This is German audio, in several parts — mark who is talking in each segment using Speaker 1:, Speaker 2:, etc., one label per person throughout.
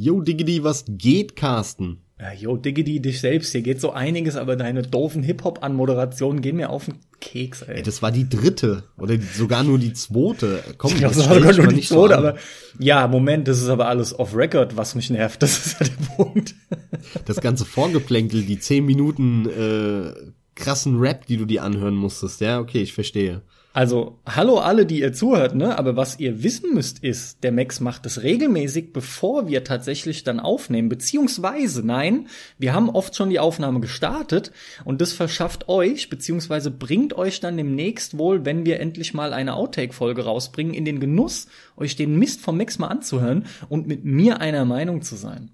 Speaker 1: Yo, Diggity, was geht, Carsten?
Speaker 2: Ja, yo, Diggity, dich selbst. Hier geht so einiges, aber deine doofen Hip-Hop-Anmoderationen gehen mir auf den Keks, ey.
Speaker 1: Ey, das war die dritte oder sogar nur die zweite. Komm,
Speaker 2: Ich glaube,
Speaker 1: das
Speaker 2: war sogar nur die
Speaker 1: nicht so
Speaker 2: zweite,
Speaker 1: an.
Speaker 2: aber ja, Moment, das ist aber alles off-Record, was mich nervt. Das ist ja der Punkt.
Speaker 1: Das ganze Vorgeplänkel, die zehn Minuten äh, krassen Rap, die du dir anhören musstest. Ja, okay, ich verstehe.
Speaker 2: Also, hallo alle, die ihr zuhört, ne? Aber was ihr wissen müsst ist, der Max macht es regelmäßig, bevor wir tatsächlich dann aufnehmen. Beziehungsweise, nein, wir haben oft schon die Aufnahme gestartet und das verschafft euch, beziehungsweise bringt euch dann demnächst wohl, wenn wir endlich mal eine Outtake-Folge rausbringen, in den Genuss, euch den Mist vom Max mal anzuhören und mit mir einer Meinung zu sein.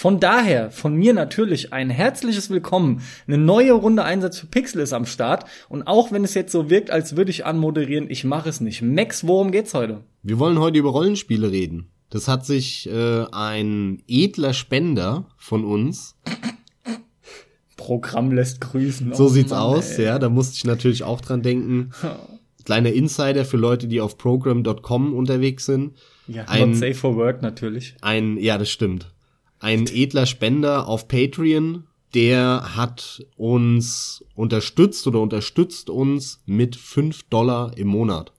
Speaker 2: Von daher, von mir natürlich ein herzliches Willkommen. Eine neue Runde Einsatz für Pixel ist am Start. Und auch wenn es jetzt so wirkt, als würde ich anmoderieren, ich mache es nicht. Max, worum geht's heute?
Speaker 1: Wir wollen heute über Rollenspiele reden. Das hat sich äh, ein edler Spender von uns,
Speaker 2: Programm lässt grüßen.
Speaker 1: so
Speaker 2: Oh
Speaker 1: sieht's
Speaker 2: Mann,
Speaker 1: aus,
Speaker 2: ey.
Speaker 1: ja, da musste ich natürlich auch dran denken. Kleiner Insider für Leute, die auf program.com unterwegs sind.
Speaker 2: Ja,
Speaker 1: Ein-
Speaker 2: not safe for work natürlich.
Speaker 1: Ein, ja, das stimmt. Ein edler Spender auf Patreon, der hat uns unterstützt oder unterstützt uns mit 5 Dollar im Monat.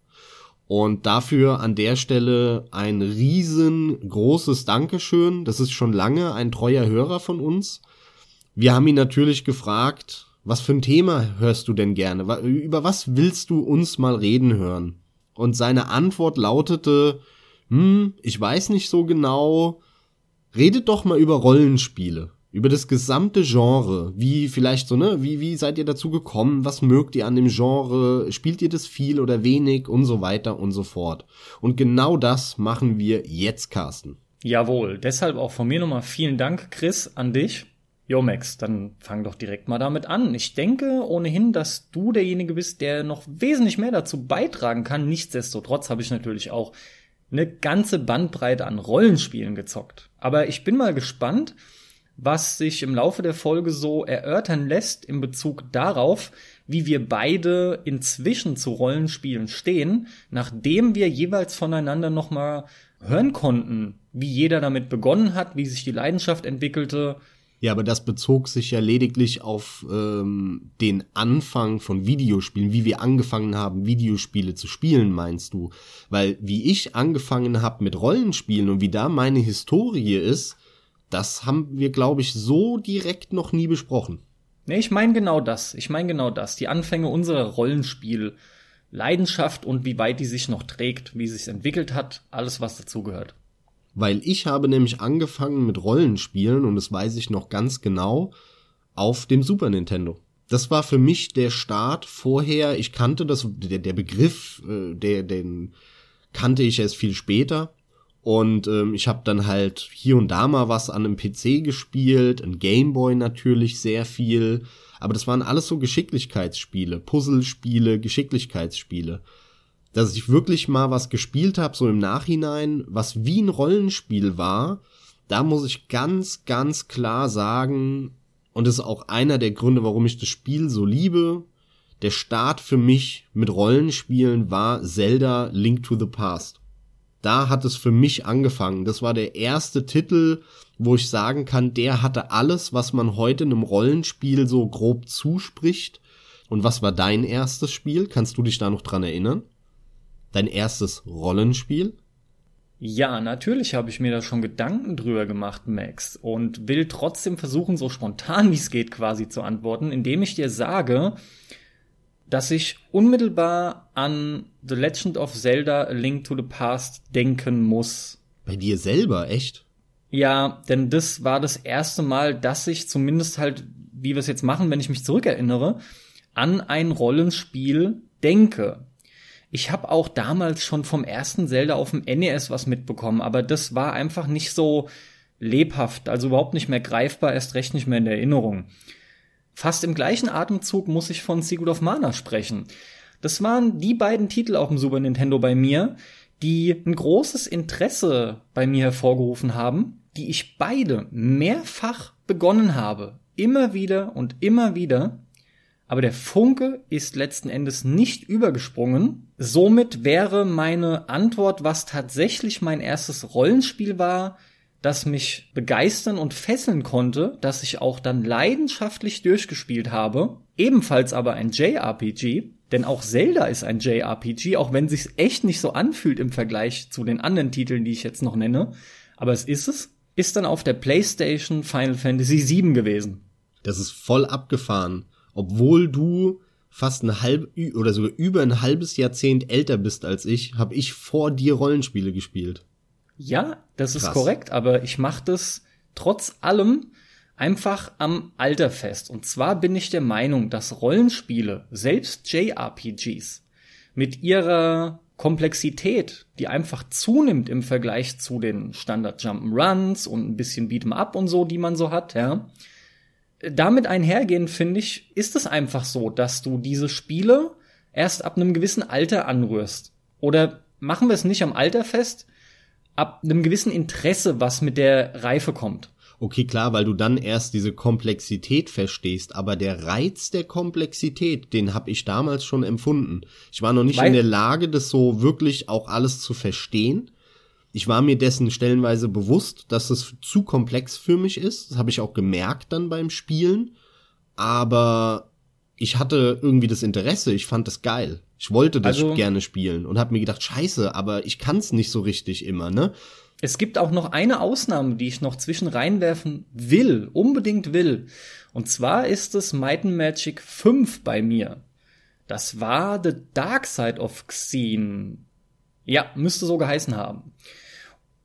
Speaker 1: Und dafür an der Stelle ein riesengroßes Dankeschön. Das ist schon lange ein treuer Hörer von uns. Wir haben ihn natürlich gefragt, was für ein Thema hörst du denn gerne? Über was willst du uns mal reden hören? Und seine Antwort lautete, hm, ich weiß nicht so genau, redet doch mal über Rollenspiele. Über das gesamte Genre. Wie vielleicht so, ne? Wie, wie seid ihr dazu gekommen? Was mögt ihr an dem Genre? Spielt ihr das viel oder wenig? Und so weiter und so fort. Und genau das machen wir jetzt, Carsten.
Speaker 2: Jawohl, deshalb auch von mir nochmal vielen Dank, Chris, an dich. Jo, Max, dann fang doch direkt mal damit an. Ich denke ohnehin, dass du derjenige bist, der noch wesentlich mehr dazu beitragen kann. Nichtsdestotrotz habe ich natürlich auch eine ganze Bandbreite an Rollenspielen gezockt. Aber ich bin mal gespannt, was sich im Laufe der Folge so erörtern lässt in Bezug darauf, wie wir beide inzwischen zu Rollenspielen stehen, nachdem wir jeweils voneinander nochmal hören konnten, wie jeder damit begonnen hat, wie sich die Leidenschaft entwickelte.
Speaker 1: Ja, aber das bezog sich ja lediglich auf ähm, den Anfang von Videospielen, wie wir angefangen haben, Videospiele zu spielen, meinst du? Weil wie ich angefangen habe mit Rollenspielen und wie da meine Historie ist, das haben wir, glaube ich, so direkt noch nie besprochen.
Speaker 2: Nee, ich meine genau das. Ich meine genau das. Die Anfänge unserer Rollenspiel. Leidenschaft und wie weit die sich noch trägt, wie sie sich entwickelt hat, alles was dazugehört.
Speaker 1: Weil ich habe nämlich angefangen mit Rollenspielen, und das weiß ich noch ganz genau, auf dem Super Nintendo. Das war für mich der Start vorher. Ich kannte das, der, der Begriff, äh, der, den kannte ich erst viel später. Und ähm, ich habe dann halt hier und da mal was an einem PC gespielt, ein Gameboy natürlich sehr viel. Aber das waren alles so Geschicklichkeitsspiele, Puzzlespiele, Geschicklichkeitsspiele dass ich wirklich mal was gespielt habe, so im Nachhinein, was wie ein Rollenspiel war, da muss ich ganz, ganz klar sagen, und das ist auch einer der Gründe, warum ich das Spiel so liebe, der Start für mich mit Rollenspielen war Zelda Link to the Past. Da hat es für mich angefangen. Das war der erste Titel, wo ich sagen kann, der hatte alles, was man heute einem Rollenspiel so grob zuspricht. Und was war dein erstes Spiel? Kannst du dich da noch dran erinnern? Dein erstes Rollenspiel?
Speaker 2: Ja, natürlich habe ich mir da schon Gedanken drüber gemacht, Max, und will trotzdem versuchen, so spontan wie es geht quasi zu antworten, indem ich dir sage, dass ich unmittelbar an The Legend of Zelda A Link to the Past denken muss.
Speaker 1: Bei dir selber, echt?
Speaker 2: Ja, denn das war das erste Mal, dass ich zumindest halt, wie wir es jetzt machen, wenn ich mich zurückerinnere, an ein Rollenspiel denke. Ich habe auch damals schon vom ersten Zelda auf dem NES was mitbekommen, aber das war einfach nicht so lebhaft, also überhaupt nicht mehr greifbar, erst recht nicht mehr in Erinnerung. Fast im gleichen Atemzug muss ich von Secret of Mana sprechen. Das waren die beiden Titel auf dem Super Nintendo bei mir, die ein großes Interesse bei mir hervorgerufen haben, die ich beide mehrfach begonnen habe. Immer wieder und immer wieder. Aber der Funke ist letzten Endes nicht übergesprungen. Somit wäre meine Antwort, was tatsächlich mein erstes Rollenspiel war, das mich begeistern und fesseln konnte, das ich auch dann leidenschaftlich durchgespielt habe. Ebenfalls aber ein JRPG, denn auch Zelda ist ein JRPG, auch wenn sich's echt nicht so anfühlt im Vergleich zu den anderen Titeln, die ich jetzt noch nenne. Aber es ist es. Ist dann auf der PlayStation Final Fantasy VII gewesen.
Speaker 1: Das ist voll abgefahren. Obwohl du fast ein halb oder sogar über ein halbes Jahrzehnt älter bist als ich, habe ich vor dir Rollenspiele gespielt.
Speaker 2: Ja, das Krass. ist korrekt, aber ich mache das trotz allem einfach am Alter fest. Und zwar bin ich der Meinung, dass Rollenspiele, selbst JRPGs, mit ihrer Komplexität, die einfach zunimmt im Vergleich zu den Standard Jump'n'Runs und ein bisschen Beat'em Up und so, die man so hat, ja. Damit einhergehend, finde ich, ist es einfach so, dass du diese Spiele erst ab einem gewissen Alter anrührst. Oder machen wir es nicht am Alter fest, ab einem gewissen Interesse, was mit der Reife kommt.
Speaker 1: Okay, klar, weil du dann erst diese Komplexität verstehst, aber der Reiz der Komplexität, den habe ich damals schon empfunden. Ich war noch nicht weil in der Lage, das so wirklich auch alles zu verstehen. Ich war mir dessen stellenweise bewusst, dass es zu komplex für mich ist. Das habe ich auch gemerkt dann beim Spielen. Aber ich hatte irgendwie das Interesse, ich fand das geil. Ich wollte das also, gerne spielen und habe mir gedacht, scheiße, aber ich kann es nicht so richtig immer, ne?
Speaker 2: Es gibt auch noch eine Ausnahme, die ich noch zwischen reinwerfen will, unbedingt will. Und zwar ist es Might and Magic 5 bei mir. Das war The Dark Side of Xene. Ja, müsste so geheißen haben.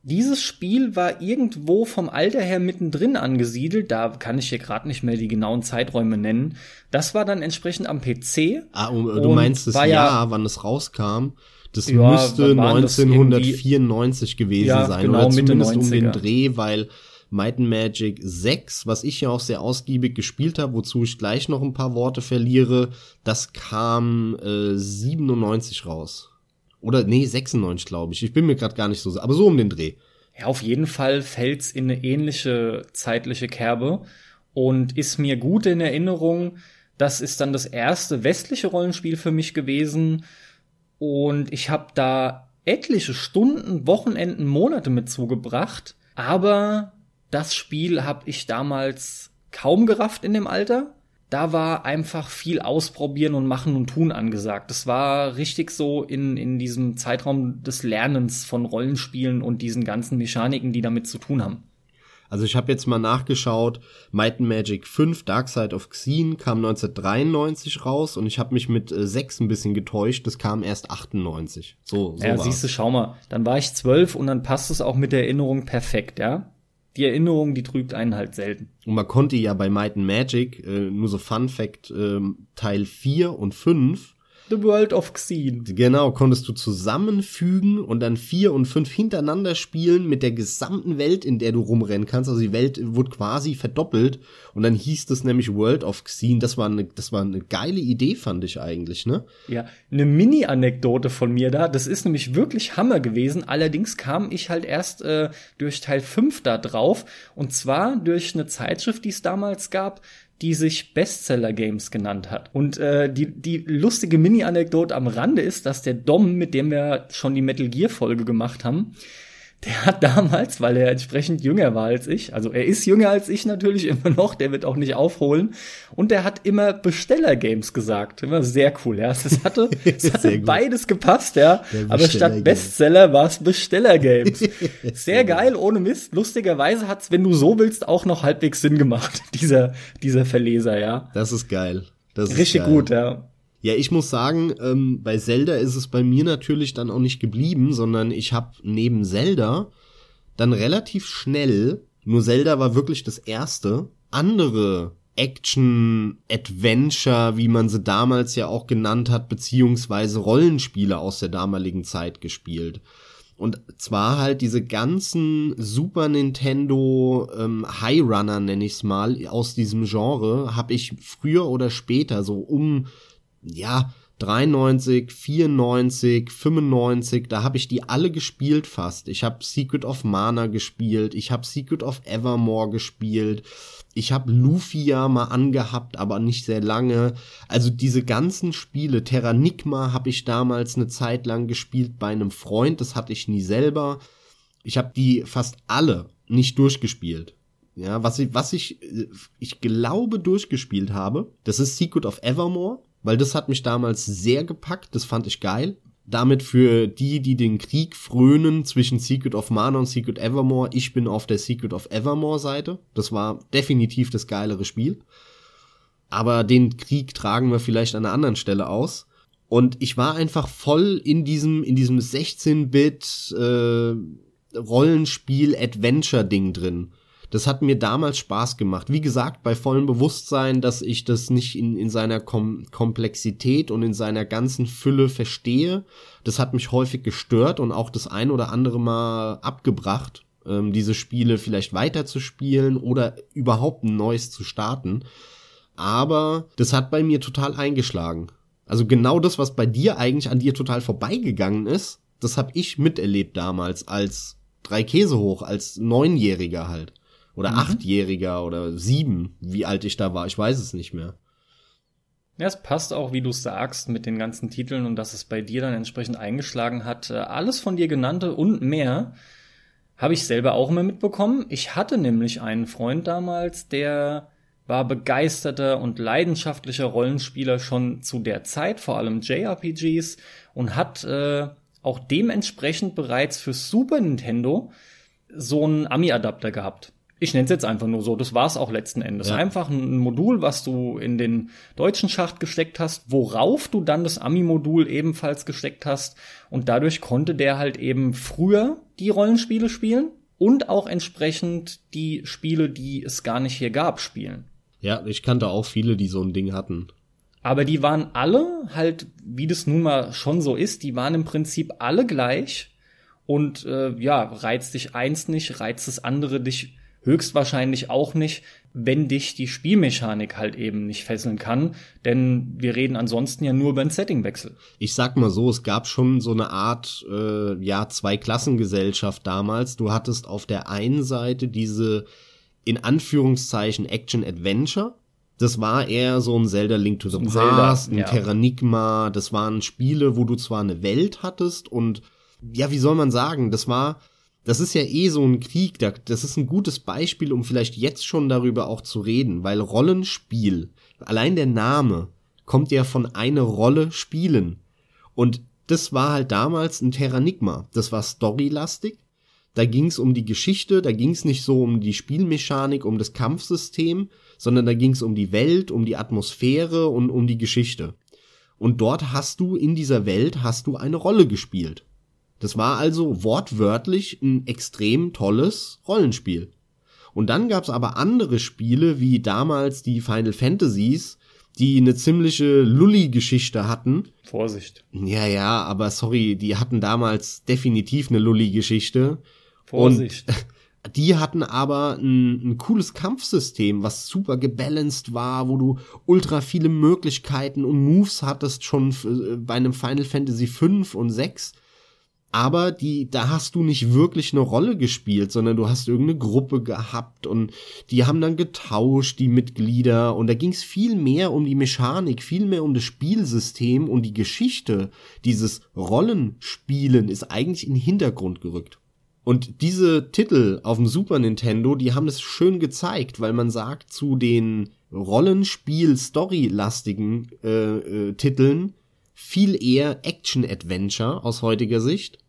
Speaker 2: Dieses Spiel war irgendwo vom Alter her mittendrin angesiedelt, da kann ich hier gerade nicht mehr die genauen Zeiträume nennen. Das war dann entsprechend am PC.
Speaker 1: Ah, du meinst das Jahr, ja, wann es rauskam? Das ja, müsste 1994 das gewesen ja, sein genau, oder zumindest um den Dreh, weil Might and Magic 6, was ich ja auch sehr ausgiebig gespielt habe, wozu ich gleich noch ein paar Worte verliere, das kam äh, 97 raus. Oder nee, 96, glaube ich. Ich bin mir gerade gar nicht so, aber so um den Dreh.
Speaker 2: Ja, auf jeden Fall fällt's in eine ähnliche zeitliche Kerbe und ist mir gut in Erinnerung. Das ist dann das erste westliche Rollenspiel für mich gewesen und ich habe da etliche Stunden, Wochenenden, Monate mit zugebracht, aber das Spiel habe ich damals kaum gerafft in dem Alter da war einfach viel ausprobieren und machen und tun angesagt. Das war richtig so in, in diesem Zeitraum des Lernens von Rollenspielen und diesen ganzen Mechaniken, die damit zu tun haben.
Speaker 1: Also ich habe jetzt mal nachgeschaut, Might and Magic 5, Dark Side of Xene kam 1993 raus und ich habe mich mit äh, 6 ein bisschen getäuscht, das kam erst 98. So, so
Speaker 2: Ja, siehst du, schau mal, dann war ich 12 und dann passt es auch mit der Erinnerung perfekt, ja? Die Erinnerung, die trügt einen halt selten.
Speaker 1: Und man konnte ja bei Might and Magic, äh, nur so Fun Fact, äh, Teil 4 und 5
Speaker 2: The World of Xene.
Speaker 1: Genau, konntest du zusammenfügen und dann vier und fünf hintereinander spielen mit der gesamten Welt, in der du rumrennen kannst. Also die Welt wurde quasi verdoppelt und dann hieß es nämlich World of Xene. Das war eine, das war eine geile Idee, fand ich eigentlich, ne?
Speaker 2: Ja, eine Mini-Anekdote von mir da. Das ist nämlich wirklich Hammer gewesen. Allerdings kam ich halt erst äh, durch Teil 5 da drauf und zwar durch eine Zeitschrift, die es damals gab, die sich Bestseller Games genannt hat. Und äh, die, die lustige Mini-Anekdote am Rande ist, dass der Dom, mit dem wir schon die Metal Gear Folge gemacht haben, der hat damals, weil er entsprechend jünger war als ich, also er ist jünger als ich natürlich immer noch, der wird auch nicht aufholen, und der hat immer Besteller-Games gesagt. Immer sehr cool, ja. Es hatte, es hatte beides gepasst, ja. Aber statt Bestseller war es Besteller-Games. sehr, sehr geil, ohne Mist. Lustigerweise hat's, wenn du so willst, auch noch halbwegs Sinn gemacht, dieser, dieser Verleser, ja.
Speaker 1: Das ist geil. Das ist
Speaker 2: Richtig
Speaker 1: geil.
Speaker 2: gut, ja.
Speaker 1: Ja, ich muss sagen, ähm, bei Zelda ist es bei mir natürlich dann auch nicht geblieben, sondern ich habe neben Zelda dann relativ schnell, nur Zelda war wirklich das erste, andere Action, Adventure, wie man sie damals ja auch genannt hat, beziehungsweise Rollenspiele aus der damaligen Zeit gespielt. Und zwar halt diese ganzen Super Nintendo ähm, High Runner, nenne ich es mal, aus diesem Genre, habe ich früher oder später, so um ja, 93, 94, 95, da habe ich die alle gespielt fast. Ich habe Secret of Mana gespielt, ich habe Secret of Evermore gespielt, ich habe Lufia mal angehabt, aber nicht sehr lange. Also diese ganzen Spiele, Terranigma habe ich damals eine Zeit lang gespielt bei einem Freund, das hatte ich nie selber. Ich habe die fast alle nicht durchgespielt. Ja, was ich, was ich, ich glaube durchgespielt habe, das ist Secret of Evermore, weil das hat mich damals sehr gepackt, das fand ich geil. Damit für die, die den Krieg frönen zwischen Secret of Mana und Secret Evermore, ich bin auf der Secret of Evermore Seite. Das war definitiv das geilere Spiel. Aber den Krieg tragen wir vielleicht an einer anderen Stelle aus. Und ich war einfach voll in diesem, in diesem 16-Bit äh, Rollenspiel-Adventure-Ding drin. Das hat mir damals Spaß gemacht. Wie gesagt, bei vollem Bewusstsein, dass ich das nicht in, in seiner Kom Komplexität und in seiner ganzen Fülle verstehe. Das hat mich häufig gestört und auch das ein oder andere Mal abgebracht, ähm, diese Spiele vielleicht weiterzuspielen oder überhaupt ein neues zu starten. Aber das hat bei mir total eingeschlagen. Also genau das, was bei dir eigentlich an dir total vorbeigegangen ist, das habe ich miterlebt damals als drei Käse hoch, als Neunjähriger halt. Oder mhm. Achtjähriger oder sieben, wie alt ich da war, ich weiß es nicht mehr.
Speaker 2: Ja, es passt auch, wie du sagst, mit den ganzen Titeln und dass es bei dir dann entsprechend eingeschlagen hat. Äh, alles von dir genannte und mehr habe ich selber auch immer mitbekommen. Ich hatte nämlich einen Freund damals, der war begeisterter und leidenschaftlicher Rollenspieler schon zu der Zeit, vor allem JRPGs, und hat äh, auch dementsprechend bereits für Super Nintendo so einen Ami-Adapter gehabt. Ich nenne es jetzt einfach nur so, das war es auch letzten Endes. Ja. Einfach ein Modul, was du in den deutschen Schacht gesteckt hast, worauf du dann das Ami-Modul ebenfalls gesteckt hast. Und dadurch konnte der halt eben früher die Rollenspiele spielen und auch entsprechend die Spiele, die es gar nicht hier gab, spielen.
Speaker 1: Ja, ich kannte auch viele, die so ein Ding hatten.
Speaker 2: Aber die waren alle halt, wie das nun mal schon so ist, die waren im Prinzip alle gleich. Und äh, ja, reizt dich eins nicht, reizt das andere dich höchstwahrscheinlich auch nicht, wenn dich die Spielmechanik halt eben nicht fesseln kann, denn wir reden ansonsten ja nur über einen Settingwechsel.
Speaker 1: Ich sag mal so, es gab schon so eine Art, äh, ja, Zweiklassengesellschaft damals. Du hattest auf der einen Seite diese in Anführungszeichen Action-Adventure. Das war eher so ein Zelda Link to the Past, Zelda, ein ja. Terranigma. Das waren Spiele, wo du zwar eine Welt hattest und ja, wie soll man sagen, das war, das ist ja eh so ein Krieg, das ist ein gutes Beispiel, um vielleicht jetzt schon darüber auch zu reden, weil Rollenspiel, allein der Name, kommt ja von eine Rolle spielen. Und das war halt damals ein Terranigma. Das war storylastig. Da ging es um die Geschichte, da ging es nicht so um die Spielmechanik, um das Kampfsystem, sondern da ging es um die Welt, um die Atmosphäre und um die Geschichte. Und dort hast du in dieser Welt hast du eine Rolle gespielt. Das war also wortwörtlich ein extrem tolles Rollenspiel. Und dann gab's aber andere Spiele, wie damals die Final Fantasies, die eine ziemliche Lully-Geschichte hatten.
Speaker 2: Vorsicht.
Speaker 1: Ja, ja, aber sorry, die hatten damals definitiv eine Lully-Geschichte.
Speaker 2: Vorsicht.
Speaker 1: Und die hatten aber ein, ein cooles Kampfsystem, was super gebalanced war, wo du ultra viele Möglichkeiten und Moves hattest schon äh, bei einem Final Fantasy 5 und 6 aber die, da hast du nicht wirklich eine Rolle gespielt, sondern du hast irgendeine Gruppe gehabt und die haben dann getauscht, die Mitglieder, und da ging es viel mehr um die Mechanik, viel mehr um das Spielsystem und die Geschichte. Dieses Rollenspielen ist eigentlich in den Hintergrund gerückt. Und diese Titel auf dem Super Nintendo, die haben es schön gezeigt, weil man sagt, zu den Rollenspiel-Story-lastigen äh, äh, Titeln viel eher Action-Adventure aus heutiger Sicht.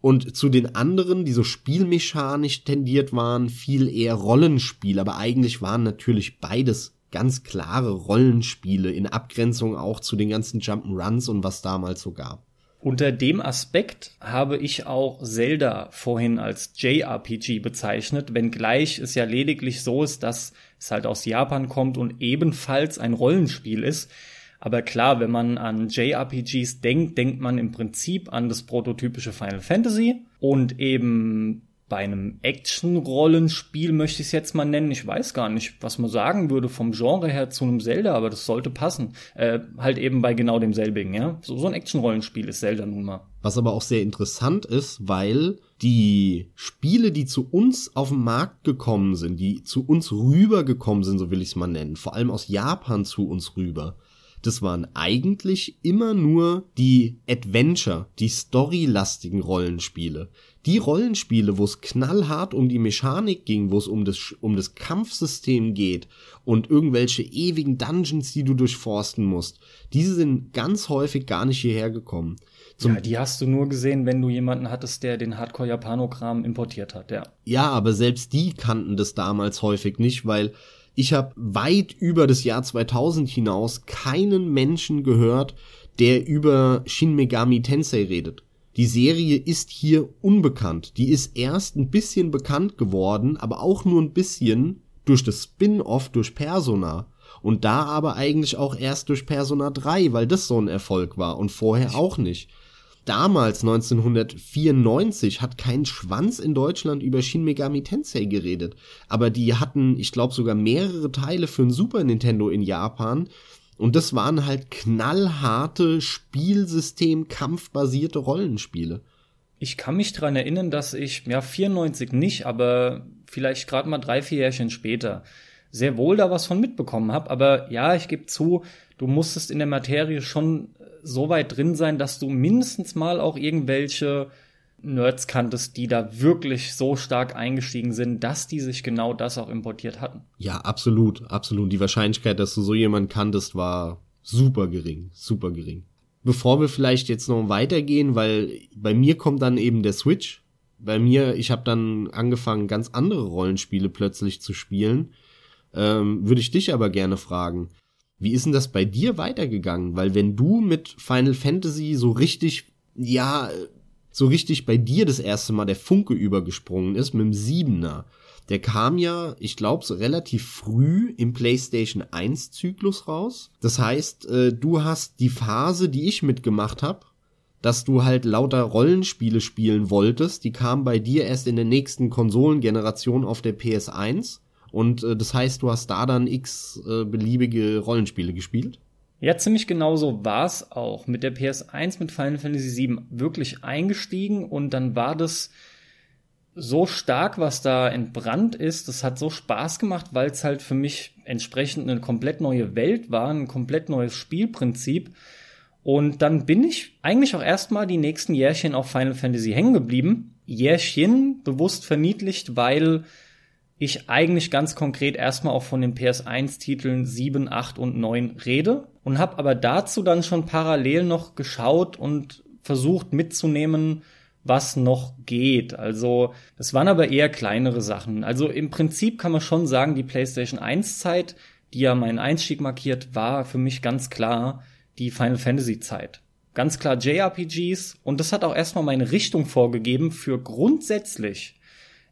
Speaker 1: Und zu den anderen, die so spielmechanisch tendiert waren, viel eher Rollenspiel. Aber eigentlich waren natürlich beides ganz klare Rollenspiele in Abgrenzung auch zu den ganzen Jump'n'Runs und was damals so gab.
Speaker 2: Unter dem Aspekt habe ich auch Zelda vorhin als JRPG bezeichnet, wenngleich es ja lediglich so ist, dass es halt aus Japan kommt und ebenfalls ein Rollenspiel ist. Aber klar, wenn man an JRPGs denkt, denkt man im Prinzip an das prototypische Final Fantasy und eben bei einem Action-Rollenspiel möchte ich es jetzt mal nennen. Ich weiß gar nicht, was man sagen würde vom Genre her zu einem Zelda, aber das sollte passen. Äh, halt eben bei genau demselbigen, ja. So, so ein Action-Rollenspiel ist Zelda nun mal.
Speaker 1: Was aber auch sehr interessant ist, weil die Spiele, die zu uns auf den Markt gekommen sind, die zu uns rübergekommen sind, so will ich es mal nennen, vor allem aus Japan zu uns rüber, das waren eigentlich immer nur die Adventure, die storylastigen Rollenspiele. Die Rollenspiele, wo es knallhart um die Mechanik ging, wo es um das, um das Kampfsystem geht und irgendwelche ewigen Dungeons, die du durchforsten musst, diese sind ganz häufig gar nicht hierher gekommen.
Speaker 2: Zum ja, die hast du nur gesehen, wenn du jemanden hattest, der den Hardcore-Japanogramm importiert hat, ja.
Speaker 1: Ja, aber selbst die kannten das damals häufig nicht, weil ich habe weit über das Jahr 2000 hinaus keinen Menschen gehört, der über Shin Megami Tensei redet. Die Serie ist hier unbekannt. Die ist erst ein bisschen bekannt geworden, aber auch nur ein bisschen durch das Spin-off durch Persona. Und da aber eigentlich auch erst durch Persona 3, weil das so ein Erfolg war und vorher auch nicht damals 1994 hat kein Schwanz in Deutschland über Shin Megami Tensei geredet, aber die hatten, ich glaube sogar mehrere Teile für ein Super Nintendo in Japan. Und das waren halt knallharte Spielsystem kampfbasierte Rollenspiele.
Speaker 2: Ich kann mich dran erinnern, dass ich ja 94 nicht, aber vielleicht gerade mal drei vier Jährchen später sehr wohl da was von mitbekommen habe, aber ja, ich gebe zu, du musstest in der Materie schon so weit drin sein, dass du mindestens mal auch irgendwelche Nerds kanntest, die da wirklich so stark eingestiegen sind, dass die sich genau das auch importiert hatten.
Speaker 1: Ja, absolut, absolut. Die Wahrscheinlichkeit, dass du so jemanden kanntest, war super gering, super gering. Bevor wir vielleicht jetzt noch weitergehen, weil bei mir kommt dann eben der Switch. Bei mir, ich habe dann angefangen, ganz andere Rollenspiele plötzlich zu spielen. Ähm, Würde ich dich aber gerne fragen. Wie ist denn das bei dir weitergegangen? Weil wenn du mit Final Fantasy so richtig, ja, so richtig bei dir das erste Mal der Funke übergesprungen ist mit dem Siebener, der kam ja, ich glaube, so relativ früh im PlayStation 1 Zyklus raus. Das heißt, äh, du hast die Phase, die ich mitgemacht habe, dass du halt lauter Rollenspiele spielen wolltest, die kam bei dir erst in der nächsten Konsolengeneration auf der PS1. Und äh, das heißt, du hast da dann x äh, beliebige Rollenspiele gespielt?
Speaker 2: Ja, ziemlich genau so war es auch. Mit der PS1 mit Final Fantasy VII wirklich eingestiegen und dann war das so stark, was da entbrannt ist. Das hat so Spaß gemacht, weil es halt für mich entsprechend eine komplett neue Welt war, ein komplett neues Spielprinzip. Und dann bin ich eigentlich auch erstmal die nächsten Jährchen auf Final Fantasy hängen geblieben. Jährchen bewusst verniedlicht, weil ich eigentlich ganz konkret erstmal auch von den PS1-Titeln 7, 8 und 9 rede und habe aber dazu dann schon parallel noch geschaut und versucht mitzunehmen, was noch geht. Also, es waren aber eher kleinere Sachen. Also im Prinzip kann man schon sagen, die PlayStation 1 Zeit, die ja meinen Einstieg markiert, war für mich ganz klar die Final Fantasy Zeit. Ganz klar JRPGs und das hat auch erstmal meine Richtung vorgegeben für grundsätzlich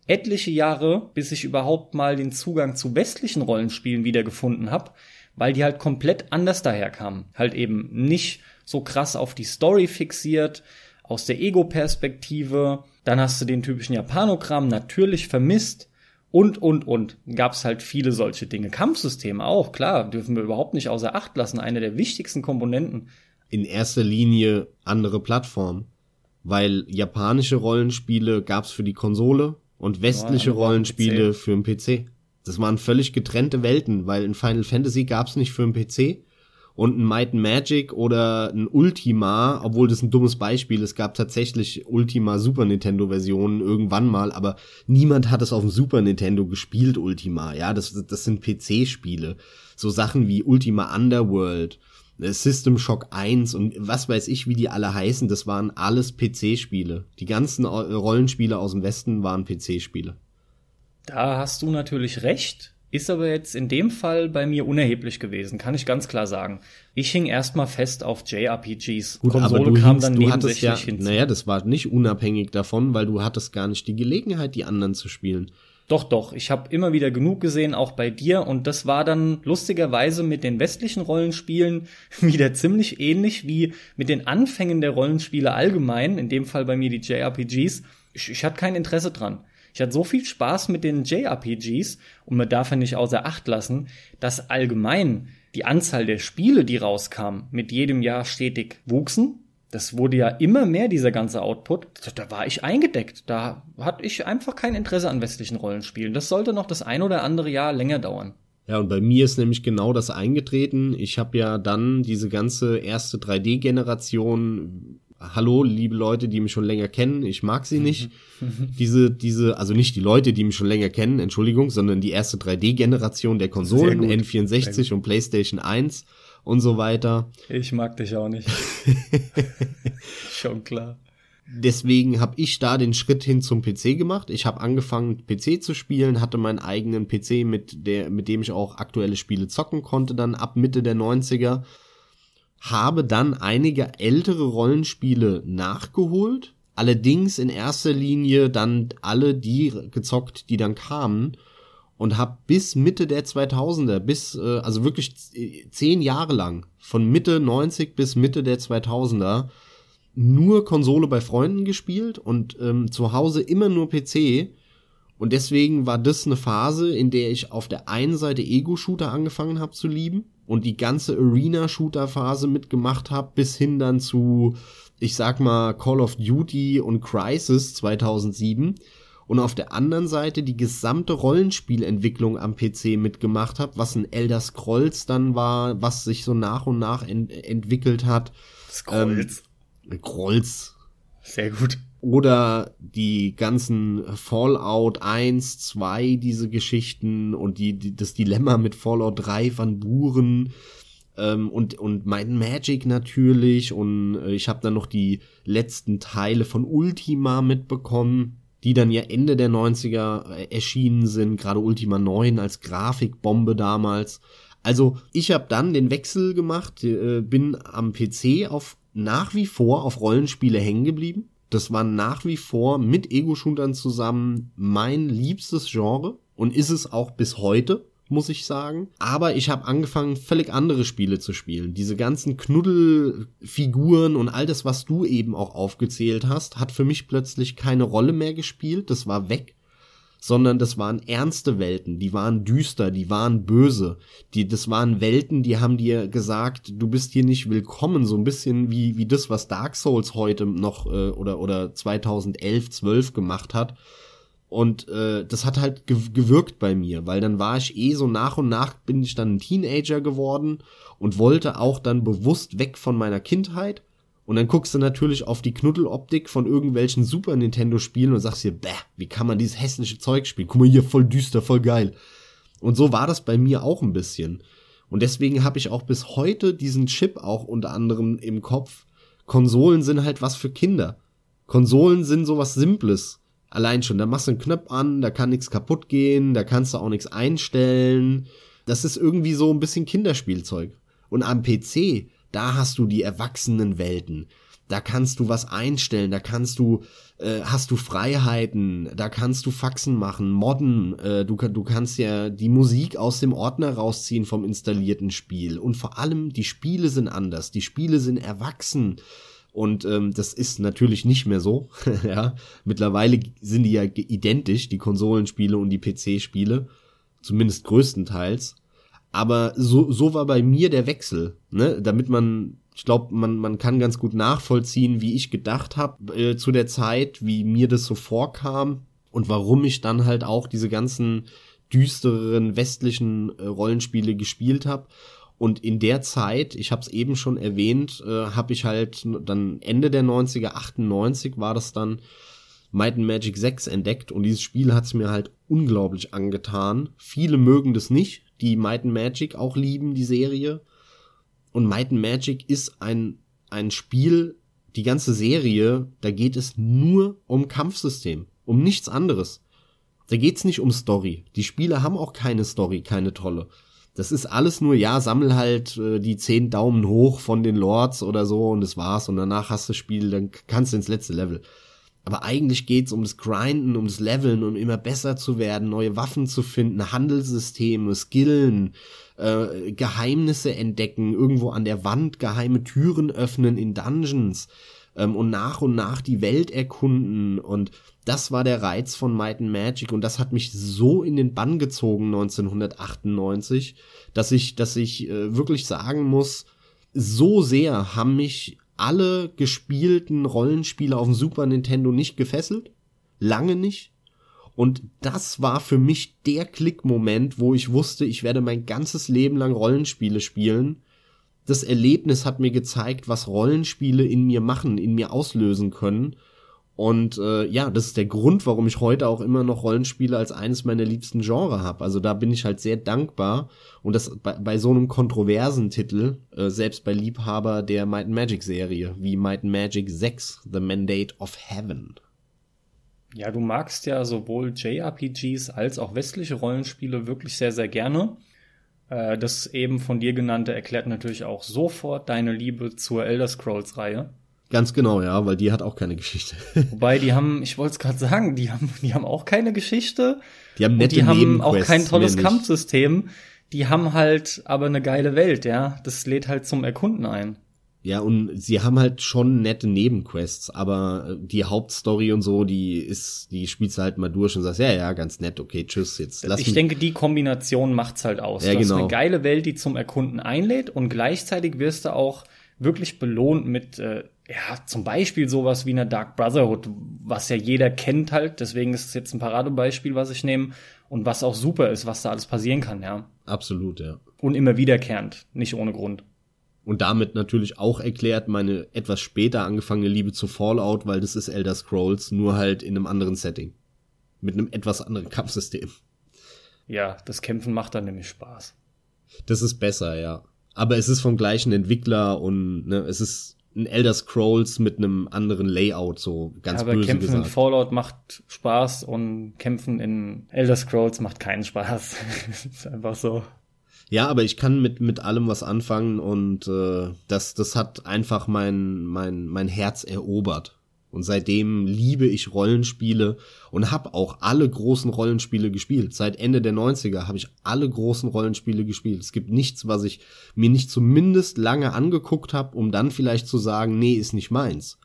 Speaker 2: etliche Jahre, bis ich überhaupt mal den Zugang zu westlichen Rollenspielen wiedergefunden habe, weil die halt komplett anders daherkamen. Halt eben nicht so krass auf die Story fixiert, aus der Ego-Perspektive. Dann hast du den typischen Japanogramm natürlich vermisst. Und, und, und. Gab's halt viele solche Dinge. Kampfsysteme auch, klar, dürfen wir überhaupt nicht außer Acht lassen. Eine der wichtigsten Komponenten.
Speaker 1: In erster Linie andere Plattformen. Weil japanische Rollenspiele gab's für die Konsole, und westliche oh, Rollenspiele für den PC. Das waren völlig getrennte Welten, weil in Final Fantasy gab's nicht für den PC und ein Might and Magic oder ein Ultima, obwohl das ein dummes Beispiel, es gab tatsächlich Ultima Super Nintendo Versionen irgendwann mal, aber niemand hat es auf dem Super Nintendo gespielt, Ultima, ja, das, das sind PC-Spiele. So Sachen wie Ultima Underworld System Shock 1 und was weiß ich, wie die alle heißen, das waren alles PC-Spiele. Die ganzen Rollenspiele aus dem Westen waren PC-Spiele.
Speaker 2: Da hast du natürlich recht, ist aber jetzt in dem Fall bei mir unerheblich gewesen, kann ich ganz klar sagen. Ich hing erstmal fest auf JRPGs.
Speaker 1: Gut, Konsole aber du kam hingst, dann du hattest ja, hinzu. Naja, das war nicht unabhängig davon, weil du hattest gar nicht die Gelegenheit, die anderen zu spielen.
Speaker 2: Doch, doch. Ich habe immer wieder genug gesehen, auch bei dir. Und das war dann lustigerweise mit den westlichen Rollenspielen wieder ziemlich ähnlich wie mit den Anfängen der Rollenspiele allgemein. In dem Fall bei mir die JRPGs. Ich, ich hatte kein Interesse dran. Ich hatte so viel Spaß mit den JRPGs und man darf ja nicht außer Acht lassen, dass allgemein die Anzahl der Spiele, die rauskamen, mit jedem Jahr stetig wuchsen das wurde ja immer mehr, dieser ganze Output. Da war ich eingedeckt. Da hatte ich einfach kein Interesse an westlichen Rollenspielen. Das sollte noch das ein oder andere Jahr länger dauern.
Speaker 1: Ja, und bei mir ist nämlich genau das eingetreten. Ich habe ja dann diese ganze erste 3D-Generation hallo, liebe Leute, die mich schon länger kennen, ich mag sie nicht. diese, diese, also nicht die Leute, die mich schon länger kennen, Entschuldigung, sondern die erste 3D-Generation der Konsolen, N64 und PlayStation 1 und so weiter.
Speaker 2: Ich mag dich auch nicht. schon klar.
Speaker 1: Deswegen habe ich da den Schritt hin zum PC gemacht. Ich habe angefangen PC zu spielen, hatte meinen eigenen PC mit der mit dem ich auch aktuelle Spiele zocken konnte dann ab Mitte der 90er habe dann einige ältere Rollenspiele nachgeholt, allerdings in erster Linie dann alle die gezockt, die dann kamen und habe bis Mitte der 2000er, bis äh, also wirklich zehn Jahre lang, von Mitte 90 bis Mitte der 2000er, nur Konsole bei Freunden gespielt und ähm, zu Hause immer nur PC. Und deswegen war das eine Phase, in der ich auf der einen Seite Ego-Shooter angefangen habe zu lieben und die ganze Arena-Shooter-Phase mitgemacht habe, bis hin dann zu, ich sag mal, Call of Duty und Crisis 2007 und auf der anderen Seite die gesamte Rollenspielentwicklung am PC mitgemacht habe, was ein Elder Scrolls dann war, was sich so nach und nach ent entwickelt hat.
Speaker 2: Scrolls.
Speaker 1: Ähm, Scrolls.
Speaker 2: Sehr gut
Speaker 1: oder die ganzen Fallout 1, 2, diese Geschichten und die, die das Dilemma mit Fallout 3 Van Buren ähm, und und mein Magic natürlich und äh, ich habe dann noch die letzten Teile von Ultima mitbekommen, die dann ja Ende der 90er äh, erschienen sind, gerade Ultima 9 als Grafikbombe damals. Also, ich habe dann den Wechsel gemacht, äh, bin am PC auf nach wie vor auf Rollenspiele hängen geblieben das war nach wie vor mit Ego-Shootern zusammen mein liebstes Genre und ist es auch bis heute muss ich sagen. Aber ich habe angefangen, völlig andere Spiele zu spielen. Diese ganzen Knuddelfiguren und all das, was du eben auch aufgezählt hast, hat für mich plötzlich keine Rolle mehr gespielt. Das war weg sondern das waren ernste Welten, die waren düster, die waren böse, die, das waren Welten, die haben dir gesagt, du bist hier nicht willkommen, so ein bisschen wie, wie das, was Dark Souls heute noch äh, oder, oder 2011, 12 gemacht hat. Und äh, das hat halt gewirkt bei mir, weil dann war ich eh so nach und nach bin ich dann ein Teenager geworden und wollte auch dann bewusst weg von meiner Kindheit und dann guckst du natürlich auf die Knuddeloptik von irgendwelchen Super Nintendo Spielen und sagst dir, bäh, wie kann man dieses hässliche Zeug spielen? Guck mal hier, voll düster, voll geil. Und so war das bei mir auch ein bisschen. Und deswegen habe ich auch bis heute diesen Chip auch unter anderem im Kopf. Konsolen sind halt was für Kinder. Konsolen sind sowas Simples. Allein schon, da machst du einen Knopf an, da kann nichts kaputt gehen, da kannst du auch nichts einstellen. Das ist irgendwie so ein bisschen Kinderspielzeug. Und am PC, da hast du die erwachsenen Welten. Da kannst du was einstellen, da kannst du, äh, hast du Freiheiten, da kannst du Faxen machen, modden, äh, du, du kannst ja die Musik aus dem Ordner rausziehen vom installierten Spiel. Und vor allem, die Spiele sind anders, die Spiele sind erwachsen. Und ähm, das ist natürlich nicht mehr so. ja, mittlerweile sind die ja identisch, die Konsolenspiele und die PC-Spiele, zumindest größtenteils. Aber so, so war bei mir der Wechsel, ne? Damit man, ich glaube, man, man kann ganz gut nachvollziehen, wie ich gedacht habe äh, zu der Zeit, wie mir das so vorkam und warum ich dann halt auch diese ganzen düsteren westlichen äh, Rollenspiele gespielt habe. Und in der Zeit, ich habe es eben schon erwähnt, äh, habe ich halt dann Ende der 90er, 98 war das dann, Might and Magic 6 entdeckt und dieses Spiel hat es mir halt unglaublich angetan. Viele mögen das nicht, die Might and Magic auch lieben, die Serie. Und Might and Magic ist ein, ein Spiel, die ganze Serie, da geht es nur um Kampfsystem, um nichts anderes. Da geht's nicht um Story. Die Spiele haben auch keine Story, keine tolle. Das ist alles nur, ja, sammel halt äh, die zehn Daumen hoch von den Lords oder so und das war's und danach hast du das Spiel, dann kannst du ins letzte Level. Aber eigentlich geht's um das Grinden, um das Leveln, um immer besser zu werden, neue Waffen zu finden, Handelssysteme, Skillen, äh, Geheimnisse entdecken, irgendwo an der Wand geheime Türen öffnen in Dungeons ähm, und nach und nach die Welt erkunden. Und das war der Reiz von Might and Magic und das hat mich so in den Bann gezogen 1998, dass ich, dass ich äh, wirklich sagen muss, so sehr haben mich alle gespielten Rollenspiele auf dem Super Nintendo nicht gefesselt. Lange nicht. Und das war für mich der Klickmoment, wo ich wusste, ich werde mein ganzes Leben lang Rollenspiele spielen. Das Erlebnis hat mir gezeigt, was Rollenspiele in mir machen, in mir auslösen können. Und äh, ja, das ist der Grund, warum ich heute auch immer noch Rollenspiele als eines meiner liebsten Genre habe. Also da bin ich halt sehr dankbar. Und das bei, bei so einem kontroversen Titel, äh, selbst bei Liebhaber der Might and Magic Serie, wie Might and Magic 6, The Mandate of Heaven.
Speaker 2: Ja, du magst ja sowohl JRPGs als auch westliche Rollenspiele wirklich sehr, sehr gerne. Äh, das eben von dir genannte erklärt natürlich auch sofort deine Liebe zur Elder Scrolls-Reihe.
Speaker 1: Ganz genau, ja, weil die hat auch keine Geschichte.
Speaker 2: Wobei die haben, ich wollte es gerade sagen, die haben, die haben auch keine Geschichte.
Speaker 1: Die haben nette
Speaker 2: die haben auch kein tolles. Kampfsystem. Die haben halt aber eine geile Welt, ja. Das lädt halt zum Erkunden ein.
Speaker 1: Ja, und sie haben halt schon nette Nebenquests, aber äh, die Hauptstory und so, die ist, die spielst du halt mal durch und sagst, ja, ja, ganz nett, okay, tschüss, jetzt lass
Speaker 2: ich
Speaker 1: mich.
Speaker 2: denke, die Kombination macht's halt aus.
Speaker 1: Ja,
Speaker 2: du hast
Speaker 1: genau.
Speaker 2: eine geile Welt, die zum Erkunden einlädt und gleichzeitig wirst du auch wirklich belohnt mit, äh, ja, zum Beispiel sowas wie einer Dark Brotherhood, was ja jeder kennt halt. Deswegen ist es jetzt ein Paradebeispiel, was ich nehme und was auch super ist, was da alles passieren kann, ja.
Speaker 1: Absolut, ja.
Speaker 2: Und immer wiederkehrend, nicht ohne Grund.
Speaker 1: Und damit natürlich auch erklärt meine etwas später angefangene Liebe zu Fallout, weil das ist Elder Scrolls, nur halt in einem anderen Setting. Mit einem etwas anderen Kampfsystem.
Speaker 2: Ja, das Kämpfen macht dann nämlich Spaß.
Speaker 1: Das ist besser, ja. Aber es ist vom gleichen Entwickler und ne, es ist ein Elder Scrolls mit einem anderen Layout, so ganz
Speaker 2: Aber
Speaker 1: böse
Speaker 2: Kämpfen in
Speaker 1: gesagt.
Speaker 2: Fallout macht Spaß und Kämpfen in Elder Scrolls macht keinen Spaß. ist einfach so.
Speaker 1: Ja, aber ich kann mit mit allem was anfangen und äh, das das hat einfach mein mein mein Herz erobert. Und seitdem liebe ich Rollenspiele und habe auch alle großen Rollenspiele gespielt. Seit Ende der 90er habe ich alle großen Rollenspiele gespielt. Es gibt nichts, was ich mir nicht zumindest lange angeguckt habe, um dann vielleicht zu sagen, nee, ist nicht meins.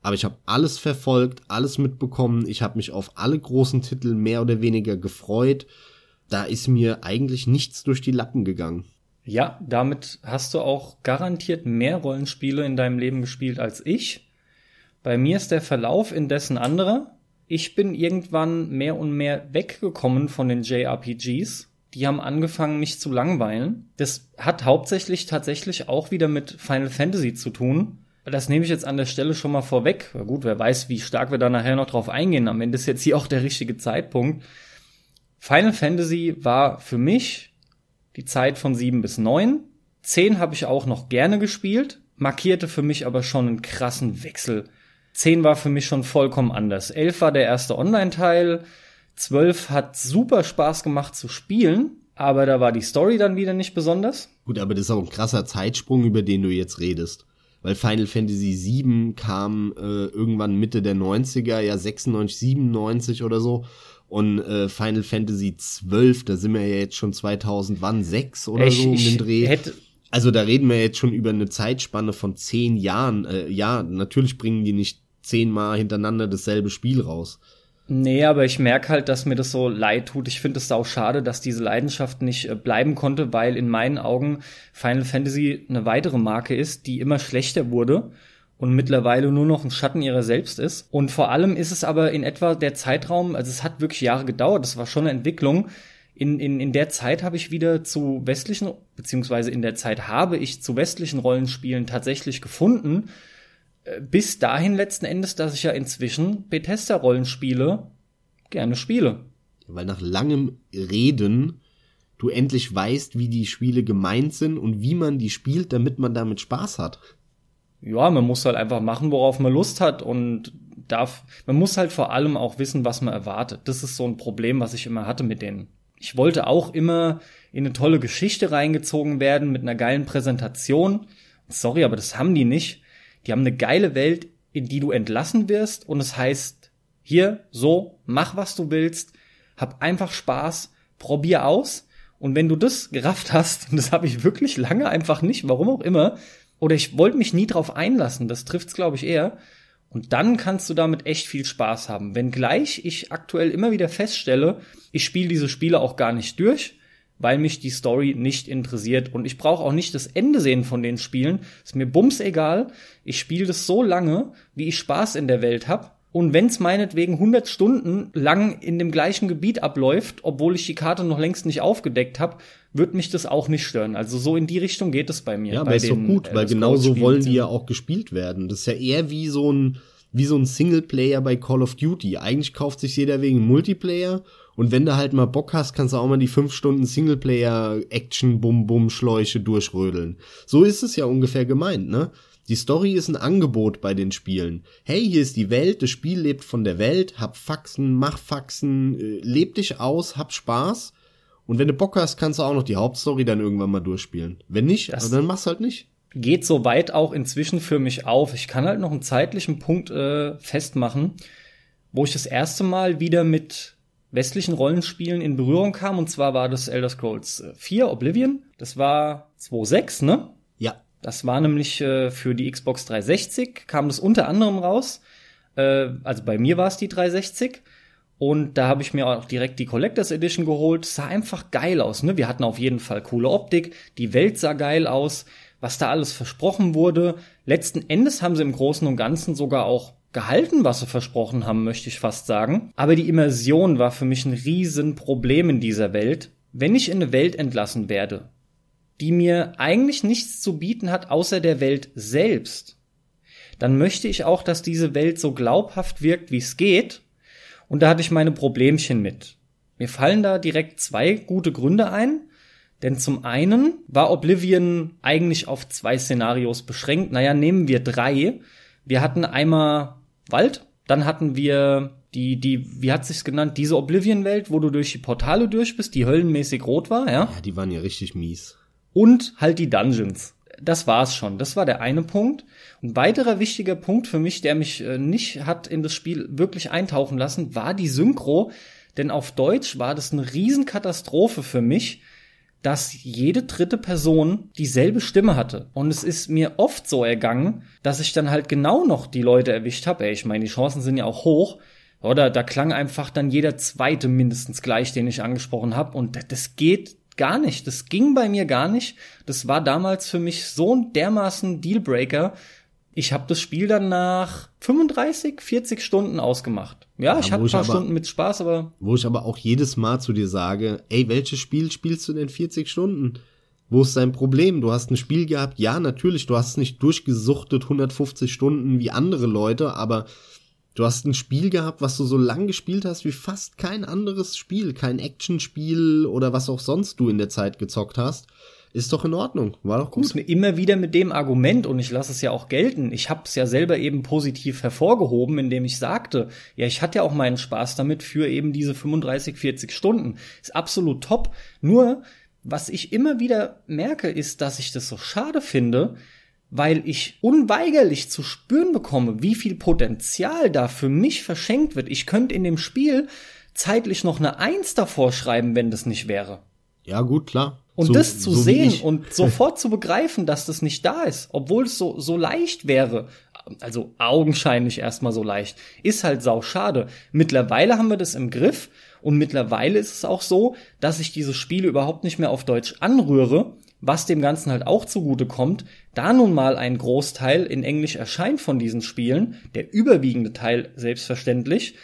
Speaker 1: Aber ich habe alles verfolgt, alles mitbekommen. Ich habe mich auf alle großen Titel mehr oder weniger gefreut. Da ist mir eigentlich nichts durch die Lappen gegangen.
Speaker 2: Ja, damit hast du auch garantiert mehr Rollenspiele in deinem Leben gespielt als ich. Bei mir ist der Verlauf indessen anderer. Ich bin irgendwann mehr und mehr weggekommen von den JRPGs. Die haben angefangen, mich zu langweilen. Das hat hauptsächlich tatsächlich auch wieder mit Final Fantasy zu tun. Das nehme ich jetzt an der Stelle schon mal vorweg. Na gut, wer weiß, wie stark wir da nachher noch drauf eingehen. Am Ende ist jetzt hier auch der richtige Zeitpunkt. Final Fantasy war für mich die Zeit von sieben bis neun. Zehn habe ich auch noch gerne gespielt, markierte für mich aber schon einen krassen Wechsel. Zehn war für mich schon vollkommen anders. Elf war der erste Online-Teil. Zwölf hat super Spaß gemacht zu spielen, aber da war die Story dann wieder nicht besonders.
Speaker 1: Gut, aber das ist auch ein krasser Zeitsprung, über den du jetzt redest. Weil Final Fantasy VII kam äh, irgendwann Mitte der 90er, ja 96, 97 oder so. Und äh, Final Fantasy 12, da sind wir ja jetzt schon 2000, wann? 6 oder
Speaker 2: Ich-
Speaker 1: so um den Dreh.
Speaker 2: hätte-
Speaker 1: Also da reden wir jetzt schon über eine Zeitspanne von zehn Jahren. Äh, ja, natürlich bringen die nicht zehnmal hintereinander dasselbe Spiel raus.
Speaker 2: Nee, aber ich merke halt, dass mir das so leid tut. Ich finde es auch schade, dass diese Leidenschaft nicht äh, bleiben konnte, weil in meinen Augen Final Fantasy eine weitere Marke ist, die immer schlechter wurde und mittlerweile nur noch ein Schatten ihrer selbst ist. Und vor allem ist es aber in etwa der Zeitraum, also es hat wirklich Jahre gedauert, das war schon eine Entwicklung. In, in, in der Zeit habe ich wieder zu westlichen, beziehungsweise in der Zeit habe ich zu westlichen Rollenspielen tatsächlich gefunden, äh, bis dahin letzten Endes, dass ich ja inzwischen Bethesda-Rollenspiele gerne spiele.
Speaker 1: Weil nach langem Reden du endlich weißt, wie die Spiele gemeint sind und wie man die spielt, damit man damit Spaß hat.
Speaker 2: Ja, man muss halt einfach machen, worauf man Lust hat und darf, man muss halt vor allem auch wissen, was man erwartet. Das ist so ein Problem, was ich immer hatte mit denen. Ich wollte auch immer in eine tolle Geschichte reingezogen werden mit einer geilen Präsentation. Sorry, aber das haben die nicht. Die haben eine geile Welt, in die du entlassen wirst und es heißt, hier, so, mach was du willst, hab einfach Spaß, probier aus und wenn du das gerafft hast, und das habe ich wirklich lange einfach nicht, warum auch immer, oder ich wollte mich nie drauf einlassen, das trifft's glaube ich eher, und dann kannst du damit echt viel Spaß haben. Wenngleich ich aktuell immer wieder feststelle, ich spiele diese Spiele auch gar nicht durch, weil mich die Story nicht interessiert und ich brauche auch nicht das Ende sehen von den Spielen. Ist mir bums egal. Ich spiele das so lange, wie ich Spaß in der Welt hab Und wenn es meinetwegen 100 Stunden lang in dem gleichen Gebiet abläuft, obwohl ich die Karte noch längst nicht aufgedeckt habe, wird mich das auch nicht stören. Also so in die Richtung geht es bei mir.
Speaker 1: Ja, aber ist doch gut, weil genau so wollen die ja auch gespielt werden. Das ist ja eher wie so ein wie so ein Singleplayer bei Call of Duty. Eigentlich kauft sich jeder wegen Multiplayer und wenn du halt mal Bock hast, kannst du auch mal die fünf Stunden Singleplayer-Action-Bum-Bum-Schläuche durchrödeln. So ist es ja ungefähr gemeint, ne? Die Story ist ein Angebot bei den Spielen. Hey, hier ist die Welt, das Spiel lebt von der Welt, hab Faxen, mach Faxen, äh, leb dich aus, hab Spaß. Und wenn du Bock hast, kannst du auch noch die Hauptstory dann irgendwann mal durchspielen. Wenn nicht, das dann mach's halt nicht.
Speaker 2: Geht so weit auch inzwischen für mich auf. Ich kann halt noch einen zeitlichen Punkt äh, festmachen, wo ich das erste Mal wieder mit westlichen Rollenspielen in Berührung kam. Und zwar war das Elder Scrolls 4 Oblivion. Das war 2.6, ne? Das war nämlich äh, für die Xbox 360, kam das unter anderem raus. Äh, also bei mir war es die 360. Und da habe ich mir auch direkt die Collectors Edition geholt. Sah einfach geil aus. Ne? Wir hatten auf jeden Fall coole Optik. Die Welt sah geil aus. Was da alles versprochen wurde. Letzten Endes haben sie im Großen und Ganzen sogar auch gehalten, was sie versprochen haben, möchte ich fast sagen. Aber die Immersion war für mich ein Riesenproblem in dieser Welt. Wenn ich in eine Welt entlassen werde, die mir eigentlich nichts zu bieten hat außer der Welt selbst, dann möchte ich auch, dass diese Welt so glaubhaft wirkt, wie es geht. Und da hatte ich meine Problemchen mit. Mir fallen da direkt zwei gute Gründe ein. Denn zum einen war Oblivion eigentlich auf zwei Szenarios beschränkt. Naja, nehmen wir drei. Wir hatten einmal Wald, dann hatten wir die, die, wie hat sich's genannt, diese Oblivion-Welt, wo du durch die Portale durch bist, die höllenmäßig rot war, ja?
Speaker 1: Ja, die waren ja richtig mies
Speaker 2: und halt die Dungeons. Das war's schon. Das war der eine Punkt. Ein weiterer wichtiger Punkt für mich, der mich äh, nicht hat in das Spiel wirklich eintauchen lassen, war die Synchro. Denn auf Deutsch war das eine Riesenkatastrophe für mich, dass jede dritte Person dieselbe Stimme hatte. Und es ist mir oft so ergangen, dass ich dann halt genau noch die Leute erwischt habe. Ich meine, die Chancen sind ja auch hoch. Oder da klang einfach dann jeder zweite mindestens gleich, den ich angesprochen habe. Und das geht gar nicht. Das ging bei mir gar nicht. Das war damals für mich so ein dermaßen Dealbreaker. Ich habe das Spiel dann nach 35, 40 Stunden ausgemacht. Ja, ja ich habe ein paar aber, Stunden mit Spaß, aber
Speaker 1: wo ich aber auch jedes Mal zu dir sage, ey, welches Spiel spielst du denn 40 Stunden? Wo ist dein Problem? Du hast ein Spiel gehabt, ja, natürlich, du hast es nicht durchgesuchtet 150 Stunden wie andere Leute, aber Du hast ein Spiel gehabt, was du so lang gespielt hast wie fast kein anderes Spiel, kein Actionspiel oder was auch sonst du in der Zeit gezockt hast. Ist doch in Ordnung, war doch gut.
Speaker 2: Mir immer wieder mit dem Argument und ich lasse es ja auch gelten. Ich habe es ja selber eben positiv hervorgehoben, indem ich sagte, ja, ich hatte ja auch meinen Spaß damit für eben diese 35, 40 Stunden. Ist absolut top. Nur was ich immer wieder merke, ist, dass ich das so schade finde, weil ich unweigerlich zu spüren bekomme, wie viel Potenzial da für mich verschenkt wird. Ich könnte in dem Spiel zeitlich noch eine Eins davor schreiben, wenn das nicht wäre.
Speaker 1: Ja, gut, klar.
Speaker 2: Und so, das zu so sehen und sofort zu begreifen, dass das nicht da ist, obwohl es so, so leicht wäre, also augenscheinlich erstmal so leicht, ist halt sau schade. Mittlerweile haben wir das im Griff und mittlerweile ist es auch so, dass ich diese Spiele überhaupt nicht mehr auf Deutsch anrühre, was dem Ganzen halt auch zugute kommt, da nun mal ein Großteil in Englisch erscheint von diesen Spielen, der überwiegende Teil selbstverständlich,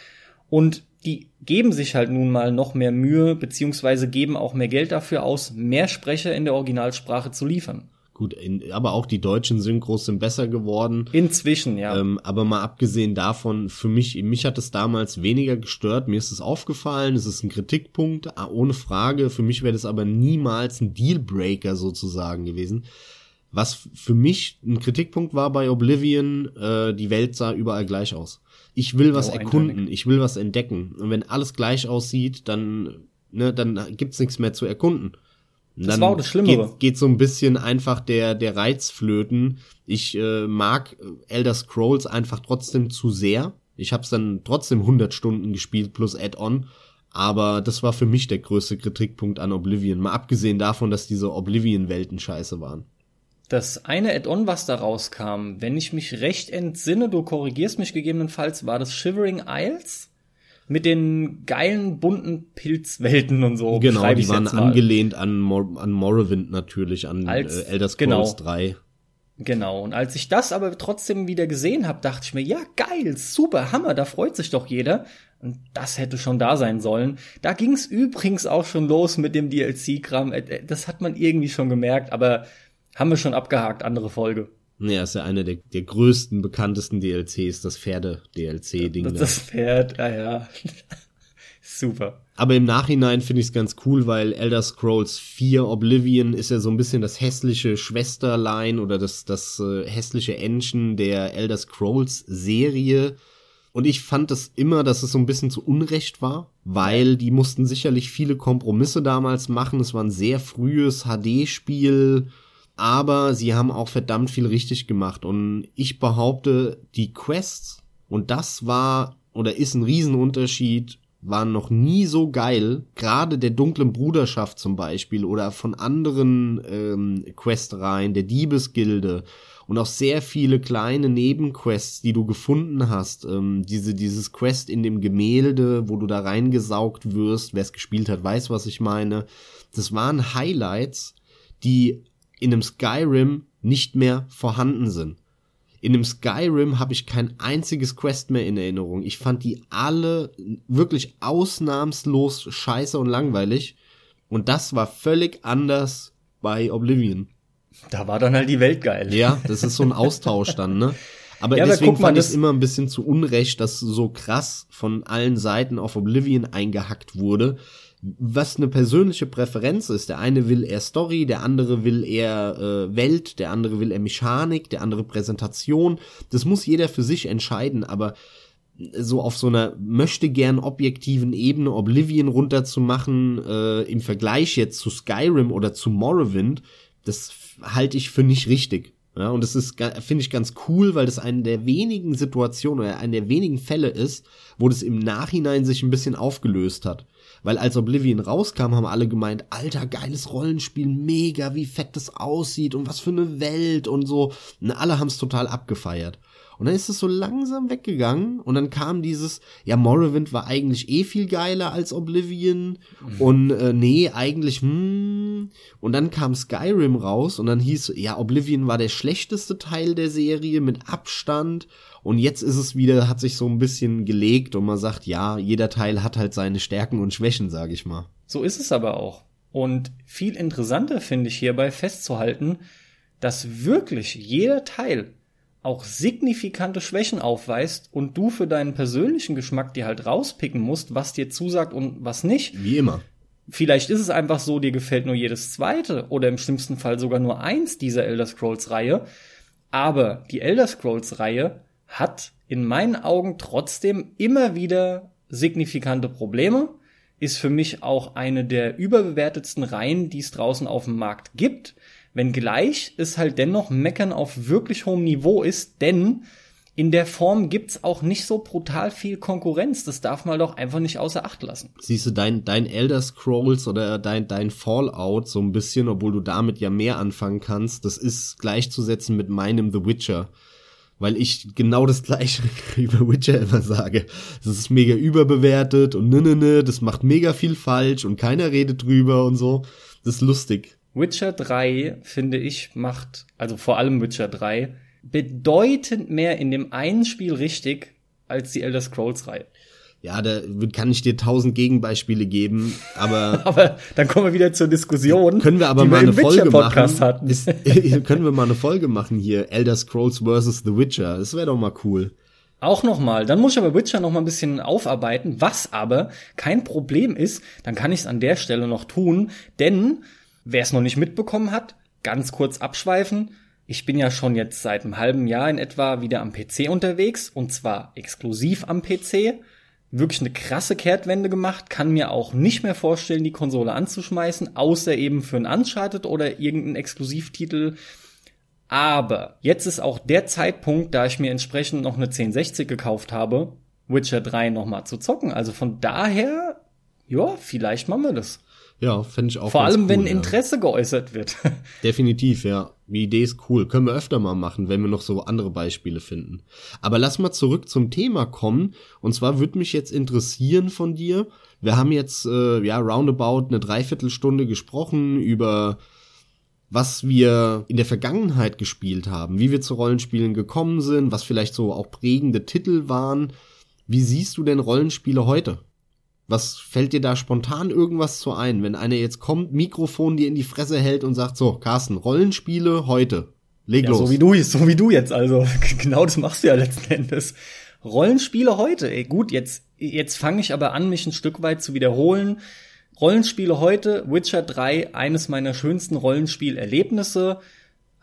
Speaker 2: und die geben sich halt nun mal noch mehr Mühe, beziehungsweise geben auch mehr Geld dafür aus, mehr Sprecher in der Originalsprache zu liefern.
Speaker 1: Gut, in, aber auch die deutschen Synchros sind besser geworden.
Speaker 2: Inzwischen, ja.
Speaker 1: Ähm, aber mal abgesehen davon, für mich, mich hat es damals weniger gestört. Mir ist es aufgefallen, es ist ein Kritikpunkt, ah, ohne Frage. Für mich wäre das aber niemals ein Dealbreaker sozusagen gewesen. Was für mich ein Kritikpunkt war bei Oblivion, äh, die Welt sah überall gleich aus. Ich will was oh, erkunden, eindeutig. ich will was entdecken. Und wenn alles gleich aussieht, dann, ne, dann gibt's nichts mehr zu erkunden.
Speaker 2: Das war auch das Schlimmere.
Speaker 1: Geht, geht so ein bisschen einfach der, der Reiz flöten. Ich äh, mag Elder Scrolls einfach trotzdem zu sehr. Ich habe es dann trotzdem 100 Stunden gespielt plus Add-on. Aber das war für mich der größte Kritikpunkt an Oblivion. Mal abgesehen davon, dass diese Oblivion-Welten scheiße waren.
Speaker 2: Das eine Add-on, was da rauskam, wenn ich mich recht entsinne, du korrigierst mich gegebenenfalls, war das Shivering Isles? Mit den geilen bunten Pilzwelten und so.
Speaker 1: Genau, die waren angelehnt an, Mor an Morrowind natürlich, an Als, äh, Elder Scrolls genau. 3.
Speaker 2: Genau, und als ich das aber trotzdem wieder gesehen habe, dachte ich mir, ja, geil, super, Hammer, da freut sich doch jeder. Und das hätte schon da sein sollen. Da ging es übrigens auch schon los mit dem DLC-Kram. Äh, äh, das hat man irgendwie schon gemerkt, aber haben wir schon abgehakt, andere Folge.
Speaker 1: Ja, ist ja eine der, der größten, bekanntesten DLCs, das Pferde-DLC-Ding.
Speaker 2: Das, das Pferd, ah ja. Super.
Speaker 1: Aber im Nachhinein finde ich es ganz cool, weil Elder Scrolls 4 Oblivion ist ja so ein bisschen das hässliche Schwesterlein oder das, das äh, hässliche Engine der Elder Scrolls Serie. Und ich fand das immer, dass es so ein bisschen zu Unrecht war, weil die mussten sicherlich viele Kompromisse damals machen. Es war ein sehr frühes HD-Spiel, aber sie haben auch verdammt viel richtig gemacht. Und ich behaupte, die Quests, und das war oder ist ein Riesenunterschied waren noch nie so geil, gerade der dunklen Bruderschaft zum Beispiel oder von anderen ähm, Questreihen, der Diebesgilde und auch sehr viele kleine Nebenquests, die du gefunden hast. Ähm, diese, dieses Quest in dem Gemälde, wo du da reingesaugt wirst, wer es gespielt hat, weiß, was ich meine. Das waren Highlights, die in einem Skyrim nicht mehr vorhanden sind. In dem Skyrim habe ich kein einziges Quest mehr in Erinnerung. Ich fand die alle wirklich ausnahmslos scheiße und langweilig. Und das war völlig anders bei Oblivion.
Speaker 2: Da war dann halt die Welt geil.
Speaker 1: Ja, das ist so ein Austausch dann, ne? Aber ja, deswegen fand ich es immer ein bisschen zu Unrecht, dass so krass von allen Seiten auf Oblivion eingehackt wurde was eine persönliche Präferenz ist. Der eine will eher Story, der andere will eher äh, Welt, der andere will eher Mechanik, der andere Präsentation. Das muss jeder für sich entscheiden, aber so auf so einer möchte gern objektiven Ebene Oblivion runterzumachen, äh, im Vergleich jetzt zu Skyrim oder zu Morrowind, das halte ich für nicht richtig. Ja, und das ist, finde ich, ganz cool, weil das eine der wenigen Situationen oder eine der wenigen Fälle ist, wo das im Nachhinein sich ein bisschen aufgelöst hat. Weil als Oblivion rauskam, haben alle gemeint, alter, geiles Rollenspiel, mega, wie fett das aussieht und was für eine Welt und so. Und alle haben es total abgefeiert. Und dann ist es so langsam weggegangen und dann kam dieses, ja, Morrowind war eigentlich eh viel geiler als Oblivion mhm. und äh, nee, eigentlich, hm. Und dann kam Skyrim raus und dann hieß, ja, Oblivion war der schlechteste Teil der Serie mit Abstand und jetzt ist es wieder, hat sich so ein bisschen gelegt und man sagt, ja, jeder Teil hat halt seine Stärken und Schwächen, sage ich mal.
Speaker 2: So ist es aber auch. Und viel interessanter finde ich hierbei festzuhalten, dass wirklich jeder Teil auch signifikante Schwächen aufweist und du für deinen persönlichen Geschmack dir halt rauspicken musst, was dir zusagt und was nicht.
Speaker 1: Wie immer.
Speaker 2: Vielleicht ist es einfach so, dir gefällt nur jedes zweite oder im schlimmsten Fall sogar nur eins dieser Elder Scrolls Reihe. Aber die Elder Scrolls Reihe hat in meinen Augen trotzdem immer wieder signifikante Probleme, ist für mich auch eine der überbewertetsten Reihen, die es draußen auf dem Markt gibt, wenngleich es halt dennoch Meckern auf wirklich hohem Niveau ist, denn in der Form gibt's auch nicht so brutal viel Konkurrenz. Das darf man doch einfach nicht außer Acht lassen.
Speaker 1: Siehst du, dein, dein Elder Scrolls oder dein, dein Fallout so ein bisschen, obwohl du damit ja mehr anfangen kannst, das ist gleichzusetzen mit meinem The Witcher weil ich genau das gleiche über Witcher immer sage. Das ist mega überbewertet und ne, ne, ne, das macht mega viel falsch und keiner redet drüber und so. Das ist lustig.
Speaker 2: Witcher 3, finde ich, macht, also vor allem Witcher 3, bedeutend mehr in dem einen Spiel richtig als die Elder Scrolls Reihe.
Speaker 1: Ja, da kann ich dir tausend Gegenbeispiele geben, aber.
Speaker 2: aber dann kommen wir wieder zur Diskussion.
Speaker 1: Können wir aber mal eine Folge machen. Ist, können wir mal eine Folge machen hier, Elder Scrolls vs. The Witcher. Das wäre doch mal cool.
Speaker 2: Auch nochmal, dann muss ich aber Witcher noch mal ein bisschen aufarbeiten, was aber kein Problem ist, dann kann ich es an der Stelle noch tun, denn wer es noch nicht mitbekommen hat, ganz kurz abschweifen, ich bin ja schon jetzt seit einem halben Jahr in etwa wieder am PC unterwegs und zwar exklusiv am PC wirklich eine krasse Kehrtwende gemacht, kann mir auch nicht mehr vorstellen, die Konsole anzuschmeißen, außer eben für ein Uncharted oder irgendeinen Exklusivtitel. Aber jetzt ist auch der Zeitpunkt, da ich mir entsprechend noch eine 1060 gekauft habe, Witcher 3 nochmal zu zocken. Also von daher, ja, vielleicht machen wir das.
Speaker 1: Ja, fände ich auch.
Speaker 2: Vor allem, cool, wenn Interesse ja. geäußert wird.
Speaker 1: Definitiv, ja. Die Idee ist cool. Können wir öfter mal machen, wenn wir noch so andere Beispiele finden. Aber lass mal zurück zum Thema kommen. Und zwar würde mich jetzt interessieren von dir. Wir haben jetzt, äh, ja, roundabout eine Dreiviertelstunde gesprochen über was wir in der Vergangenheit gespielt haben, wie wir zu Rollenspielen gekommen sind, was vielleicht so auch prägende Titel waren. Wie siehst du denn Rollenspiele heute? Was fällt dir da spontan irgendwas zu ein, wenn einer jetzt kommt, Mikrofon dir in die Fresse hält und sagt, so, Carsten, Rollenspiele heute. Leg
Speaker 2: ja,
Speaker 1: los.
Speaker 2: So wie du, so wie du jetzt, also. Genau das machst du ja letzten Endes. Rollenspiele heute, ey, gut, jetzt, jetzt fange ich aber an, mich ein Stück weit zu wiederholen. Rollenspiele heute, Witcher 3, eines meiner schönsten Rollenspielerlebnisse,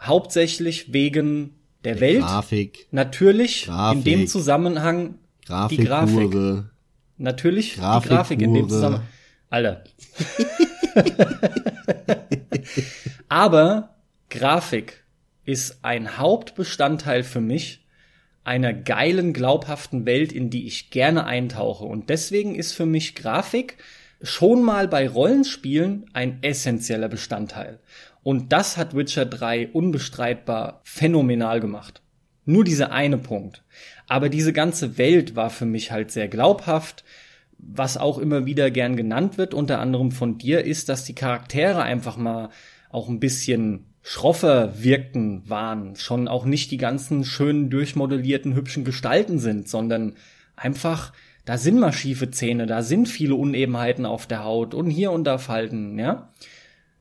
Speaker 2: hauptsächlich wegen der, der Welt.
Speaker 1: Grafik.
Speaker 2: Natürlich
Speaker 1: Grafik.
Speaker 2: in dem Zusammenhang
Speaker 1: Grafik
Speaker 2: die Grafik.
Speaker 1: Pure.
Speaker 2: Natürlich
Speaker 1: Grafik
Speaker 2: die Grafik in dem. Zusammenhang. Alter. Aber Grafik ist ein Hauptbestandteil für mich einer geilen, glaubhaften Welt, in die ich gerne eintauche. Und deswegen ist für mich Grafik schon mal bei Rollenspielen ein essentieller Bestandteil. Und das hat Witcher 3 unbestreitbar phänomenal gemacht. Nur dieser eine Punkt. Aber diese ganze Welt war für mich halt sehr glaubhaft. Was auch immer wieder gern genannt wird, unter anderem von dir, ist, dass die Charaktere einfach mal auch ein bisschen schroffer wirkten waren, schon auch nicht die ganzen schönen, durchmodellierten, hübschen Gestalten sind, sondern einfach, da sind mal schiefe Zähne, da sind viele Unebenheiten auf der Haut und hier und da Falten, ja.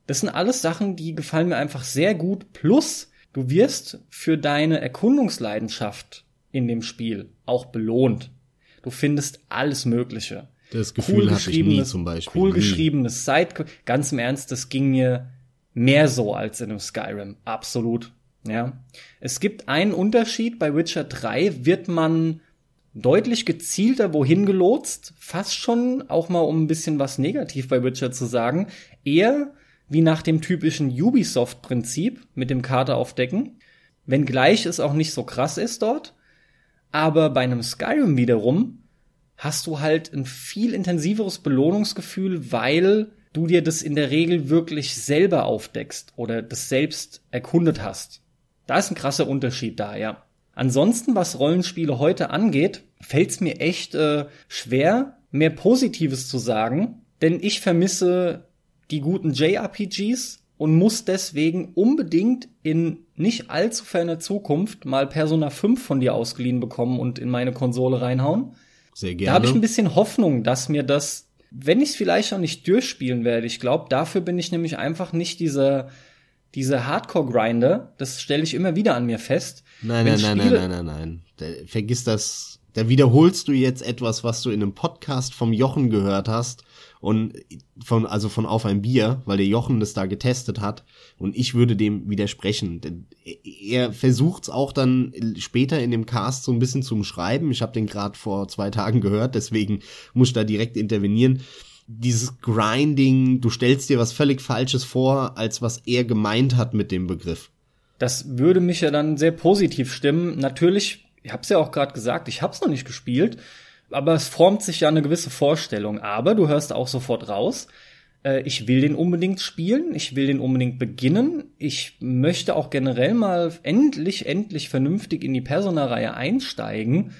Speaker 2: Das sind alles Sachen, die gefallen mir einfach sehr gut. Plus, du wirst für deine Erkundungsleidenschaft in dem Spiel auch belohnt. Du findest alles Mögliche.
Speaker 1: Das Gefühl hatte ich nie zum Beispiel.
Speaker 2: Cool
Speaker 1: nie.
Speaker 2: geschriebenes Side, ganz im Ernst, das ging mir mehr so als in einem Skyrim. Absolut. Ja. Es gibt einen Unterschied. Bei Witcher 3 wird man deutlich gezielter wohin gelotst. Fast schon, auch mal um ein bisschen was negativ bei Witcher zu sagen. Eher wie nach dem typischen Ubisoft-Prinzip mit dem Karte aufdecken. Wenngleich es auch nicht so krass ist dort. Aber bei einem Skyrim wiederum hast du halt ein viel intensiveres Belohnungsgefühl, weil du dir das in der Regel wirklich selber aufdeckst oder das selbst erkundet hast. Da ist ein krasser Unterschied da, ja. Ansonsten, was Rollenspiele heute angeht, fällt es mir echt äh, schwer, mehr Positives zu sagen, denn ich vermisse die guten JRPGs und muss deswegen unbedingt in nicht allzu ferner Zukunft mal Persona 5 von dir ausgeliehen bekommen und in meine Konsole reinhauen.
Speaker 1: Sehr
Speaker 2: Da
Speaker 1: gerne.
Speaker 2: habe ich ein bisschen Hoffnung, dass mir das, wenn ich es vielleicht auch nicht durchspielen werde, ich glaube, dafür bin ich nämlich einfach nicht dieser, dieser Hardcore-Grinder. Das stelle ich immer wieder an mir fest.
Speaker 1: Nein, nein, nein, nein, nein, nein, nein. Da, vergiss das. Da wiederholst du jetzt etwas, was du in einem Podcast vom Jochen gehört hast und von also von auf ein Bier, weil der Jochen das da getestet hat und ich würde dem widersprechen. Denn er versucht's auch dann später in dem Cast so ein bisschen zu umschreiben. Ich habe den gerade vor zwei Tagen gehört, deswegen muss ich da direkt intervenieren. Dieses Grinding, du stellst dir was völlig Falsches vor, als was er gemeint hat mit dem Begriff.
Speaker 2: Das würde mich ja dann sehr positiv stimmen. Natürlich, ich habe es ja auch gerade gesagt, ich habe es noch nicht gespielt, aber es formt sich ja eine gewisse Vorstellung. Aber du hörst auch sofort raus, äh, ich will den unbedingt spielen, ich will den unbedingt beginnen. Ich möchte auch generell mal endlich, endlich vernünftig in die Persona-Reihe einsteigen.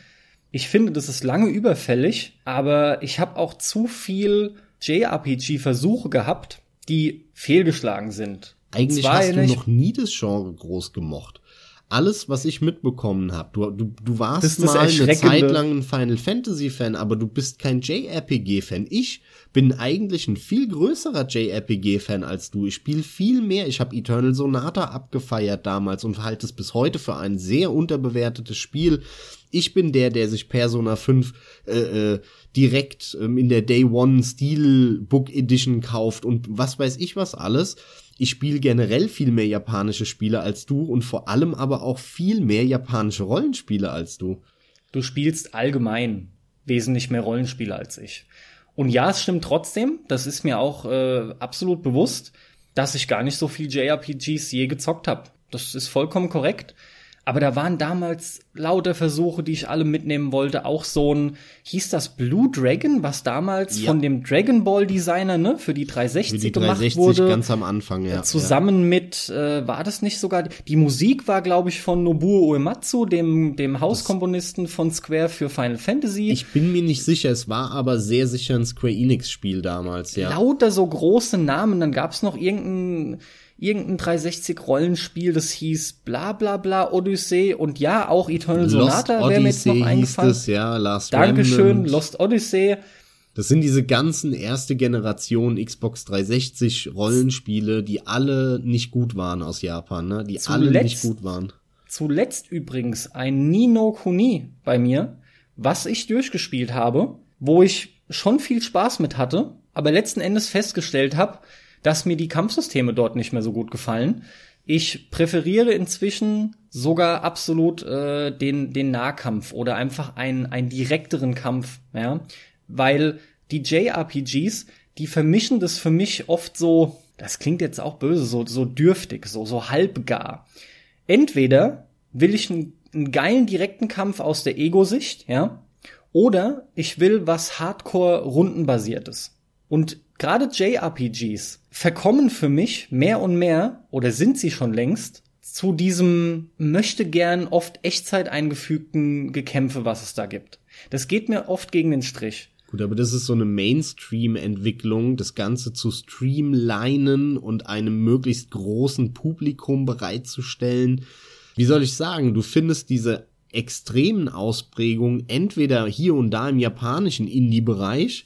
Speaker 2: Ich finde, das ist lange überfällig, aber ich habe auch zu viel JRPG-Versuche gehabt, die fehlgeschlagen sind.
Speaker 1: Eigentlich hast du noch nie das Genre groß gemocht. Alles, was ich mitbekommen habe, du, du, du warst mal eine. Zeit lang ein Final Fantasy Fan, aber du bist kein JRPG Fan. Ich bin eigentlich ein viel größerer JRPG Fan als du. Ich spiele viel mehr. Ich habe Eternal Sonata abgefeiert damals und halte es bis heute für ein sehr unterbewertetes Spiel. Ich bin der, der sich Persona 5 äh, äh, direkt ähm, in der Day One Steelbook Edition kauft und was weiß ich was alles. Ich spiele generell viel mehr japanische Spiele als du und vor allem aber auch viel mehr japanische Rollenspiele als du.
Speaker 2: du spielst allgemein wesentlich mehr Rollenspiele als ich. Und ja, es stimmt trotzdem, das ist mir auch äh, absolut bewusst, dass ich gar nicht so viel JRPGs je gezockt habe. Das ist vollkommen korrekt. Aber da waren damals lauter Versuche, die ich alle mitnehmen wollte. Auch so ein, hieß das Blue Dragon, was damals
Speaker 1: Ja.
Speaker 2: von dem Dragon Ball Designer, ne, für die 360
Speaker 1: Für die
Speaker 2: gemacht
Speaker 1: 360
Speaker 2: wurde.
Speaker 1: ganz am Anfang, ja.
Speaker 2: Zusammen mit, äh, war das nicht sogar, die Musik war, glaube ich, von Nobuo Uematsu, dem, dem Hauskomponisten von Square für Final Fantasy.
Speaker 1: Ich bin mir nicht sicher, es war aber sehr sicher ein Square Enix-Spiel damals, ja.
Speaker 2: Lauter so große Namen, dann gab's noch irgendein, irgendein 360-Rollenspiel, das hieß bla bla bla Odyssey und ja, auch Eternal Sonata wäre mir jetzt noch
Speaker 1: hieß
Speaker 2: eingefallen.
Speaker 1: es, ja, Last
Speaker 2: Dankeschön,
Speaker 1: Remnant.
Speaker 2: Lost Odyssey.
Speaker 1: Das sind diese ganzen erste Generation Xbox 360 Rollenspiele, die alle nicht gut waren aus Japan, ne? Die alle
Speaker 2: Zuletzt-
Speaker 1: nicht gut waren.
Speaker 2: Zuletzt übrigens ein Nino Kuni bei mir, was ich durchgespielt habe, wo ich schon viel Spaß mit hatte, aber letzten Endes festgestellt habe, dass mir die Kampfsysteme dort nicht mehr so gut gefallen. Ich präferiere inzwischen sogar absolut äh, den, den Nahkampf oder einfach einen, einen direkteren Kampf, ja, weil die JRPGs, die vermischen das für mich oft so, das klingt jetzt auch böse, so, so dürftig, so, so halbgar entweder will ich einen, einen geilen direkten Kampf aus der Ego-Sicht, ja, oder ich will was Hardcore rundenbasiertes. Und gerade JRPGs verkommen für mich mehr und mehr oder sind sie schon längst zu diesem möchte gern oft Echtzeit eingefügten Gekämpfe, was es da gibt. Das geht mir oft gegen den Strich.
Speaker 1: Gut, aber das ist so eine Mainstream-Entwicklung, das Ganze zu streamlinen und einem möglichst großen Publikum bereitzustellen. Wie soll ich sagen, du findest diese extremen Ausprägungen entweder hier und da im japanischen Indie-Bereich,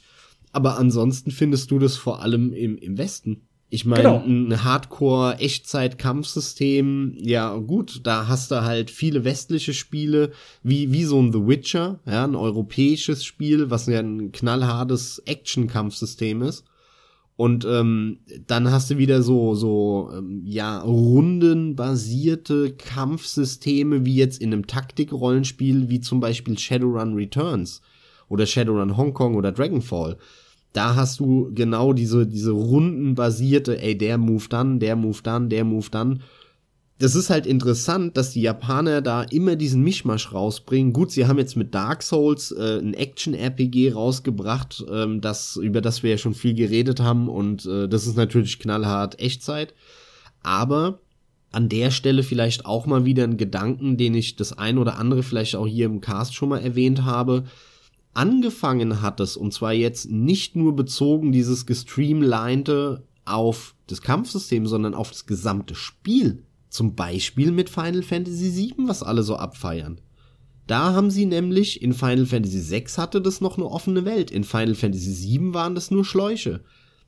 Speaker 1: aber ansonsten findest du das vor allem im, im Westen. Ich meine,
Speaker 2: Genau.
Speaker 1: ein Hardcore-Echtzeit-Kampfsystem, ja gut, da hast du halt viele westliche Spiele, wie, wie so ein The Witcher, ja, ein europäisches Spiel, was ja ein knallhartes Action-Kampfsystem ist. Und ähm, dann hast du wieder so, so ähm, ja, rundenbasierte Kampfsysteme, wie jetzt in einem Taktik-Rollenspiel, wie zum Beispiel Shadowrun Returns oder Shadowrun Hong Kong oder Dragonfall. Da hast du genau diese, diese rundenbasierte, ey, der Move dann, der Move dann, der Move dann. Das ist halt interessant, dass die Japaner da immer diesen Mischmasch rausbringen. Gut, sie haben jetzt mit Dark Souls äh, ein Action-RPG rausgebracht, ähm, das, über das wir ja schon viel geredet haben und äh, das ist natürlich knallhart Echtzeit. Aber an der Stelle vielleicht auch mal wieder ein Gedanken, den ich das ein oder andere vielleicht auch hier im Cast schon mal erwähnt habe. Angefangen hat es, und zwar jetzt nicht nur bezogen dieses gestreamlinete auf das Kampfsystem, sondern auf das gesamte Spiel. Zum Beispiel mit Final Fantasy VII, was alle so abfeiern. Da haben sie nämlich, in Final Fantasy VI hatte das noch eine offene Welt, in Final Fantasy VII waren das nur Schläuche.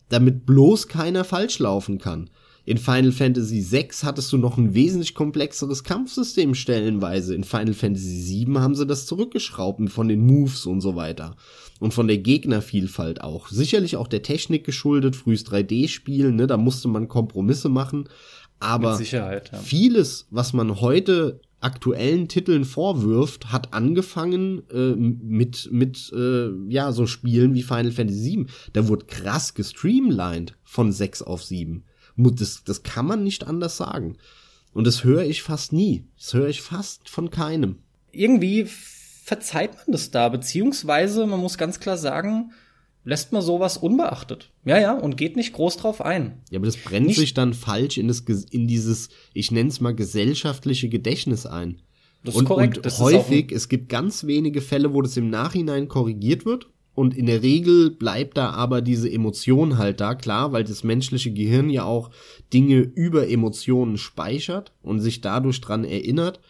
Speaker 1: Damit bloß keiner falsch laufen kann. In Final Fantasy VI hattest du noch ein wesentlich komplexeres Kampfsystem stellenweise. In Final Fantasy VII haben sie das zurückgeschraubt von den Moves und so weiter. Und von der Gegnervielfalt auch. Sicherlich auch der Technik geschuldet, frühes 3D-Spielen, ne, da musste man Kompromisse machen. Aber
Speaker 2: ja.
Speaker 1: vieles, was man heute aktuellen Titeln vorwirft, hat angefangen äh, mit mit äh, ja so Spielen wie Final Fantasy VII. Da wurde krass gestreamlined von 6 auf 7. Das, das kann man nicht anders sagen. Und das höre ich fast nie. Das höre ich fast von keinem.
Speaker 2: irgendwie verzeiht man das da, beziehungsweise man muss ganz klar sagen, lässt man sowas unbeachtet. Ja, ja, und geht nicht groß drauf ein.
Speaker 1: Ja, aber das brennt
Speaker 2: Nicht-
Speaker 1: sich dann falsch in, das, in dieses, ich nenne es mal gesellschaftliche Gedächtnis ein.
Speaker 2: Das ist
Speaker 1: und,
Speaker 2: korrekt.
Speaker 1: Und
Speaker 2: Das ist ein-
Speaker 1: häufig, es gibt ganz wenige Fälle, wo das im Nachhinein korrigiert wird. Und in der Regel bleibt da aber diese Emotion halt da, klar, weil das menschliche Gehirn ja auch Dinge über Emotionen speichert und sich dadurch dran erinnert.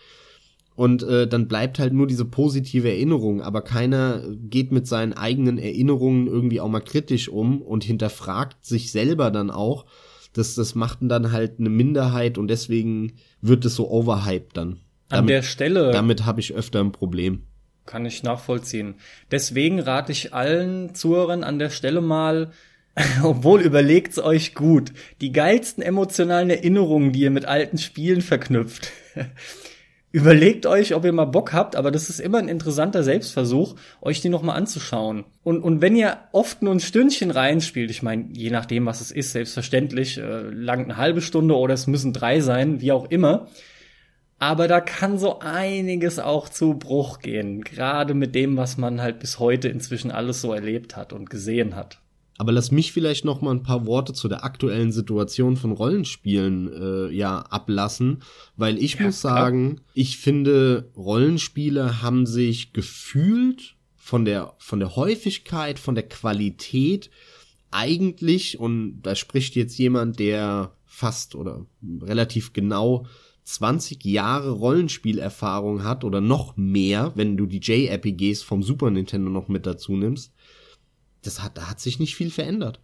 Speaker 1: Und äh, dann bleibt halt nur diese positive Erinnerung, aber keiner geht mit seinen eigenen Erinnerungen irgendwie auch mal kritisch um und hinterfragt sich selber dann auch. Das, das macht dann halt eine Minderheit und deswegen wird es so overhyped dann.
Speaker 2: An der Stelle
Speaker 1: Damit habe ich öfter ein Problem.
Speaker 2: Kann ich nachvollziehen. Deswegen rate ich allen Zuhörern an der Stelle mal, obwohl überlegt's euch gut, die geilsten emotionalen Erinnerungen, die ihr mit alten Spielen verknüpft. Überlegt euch, ob ihr mal Bock habt, aber das ist immer ein interessanter Selbstversuch, euch die nochmal anzuschauen. Und, und wenn ihr oft nur ein Stündchen reinspielt, ich meine, je nachdem, was es ist, selbstverständlich, äh, lang eine halbe Stunde oder es müssen drei sein, wie auch immer, Aber da kann so einiges auch zu Bruch gehen, gerade mit dem, was man halt bis heute inzwischen alles so erlebt hat und gesehen hat.
Speaker 1: Aber lass mich vielleicht noch mal ein paar Worte zu der aktuellen Situation von Rollenspielen äh, ja ablassen, weil ich ja, muss sagen, klar. ich finde Rollenspiele haben sich gefühlt von der von der Häufigkeit, von der Qualität eigentlich und da spricht jetzt jemand, der fast oder relativ genau 20 Jahre Rollenspielerfahrung hat oder noch mehr, wenn du die JRPGs vom Super Nintendo noch mit dazu nimmst das hat, da hat sich nicht viel verändert.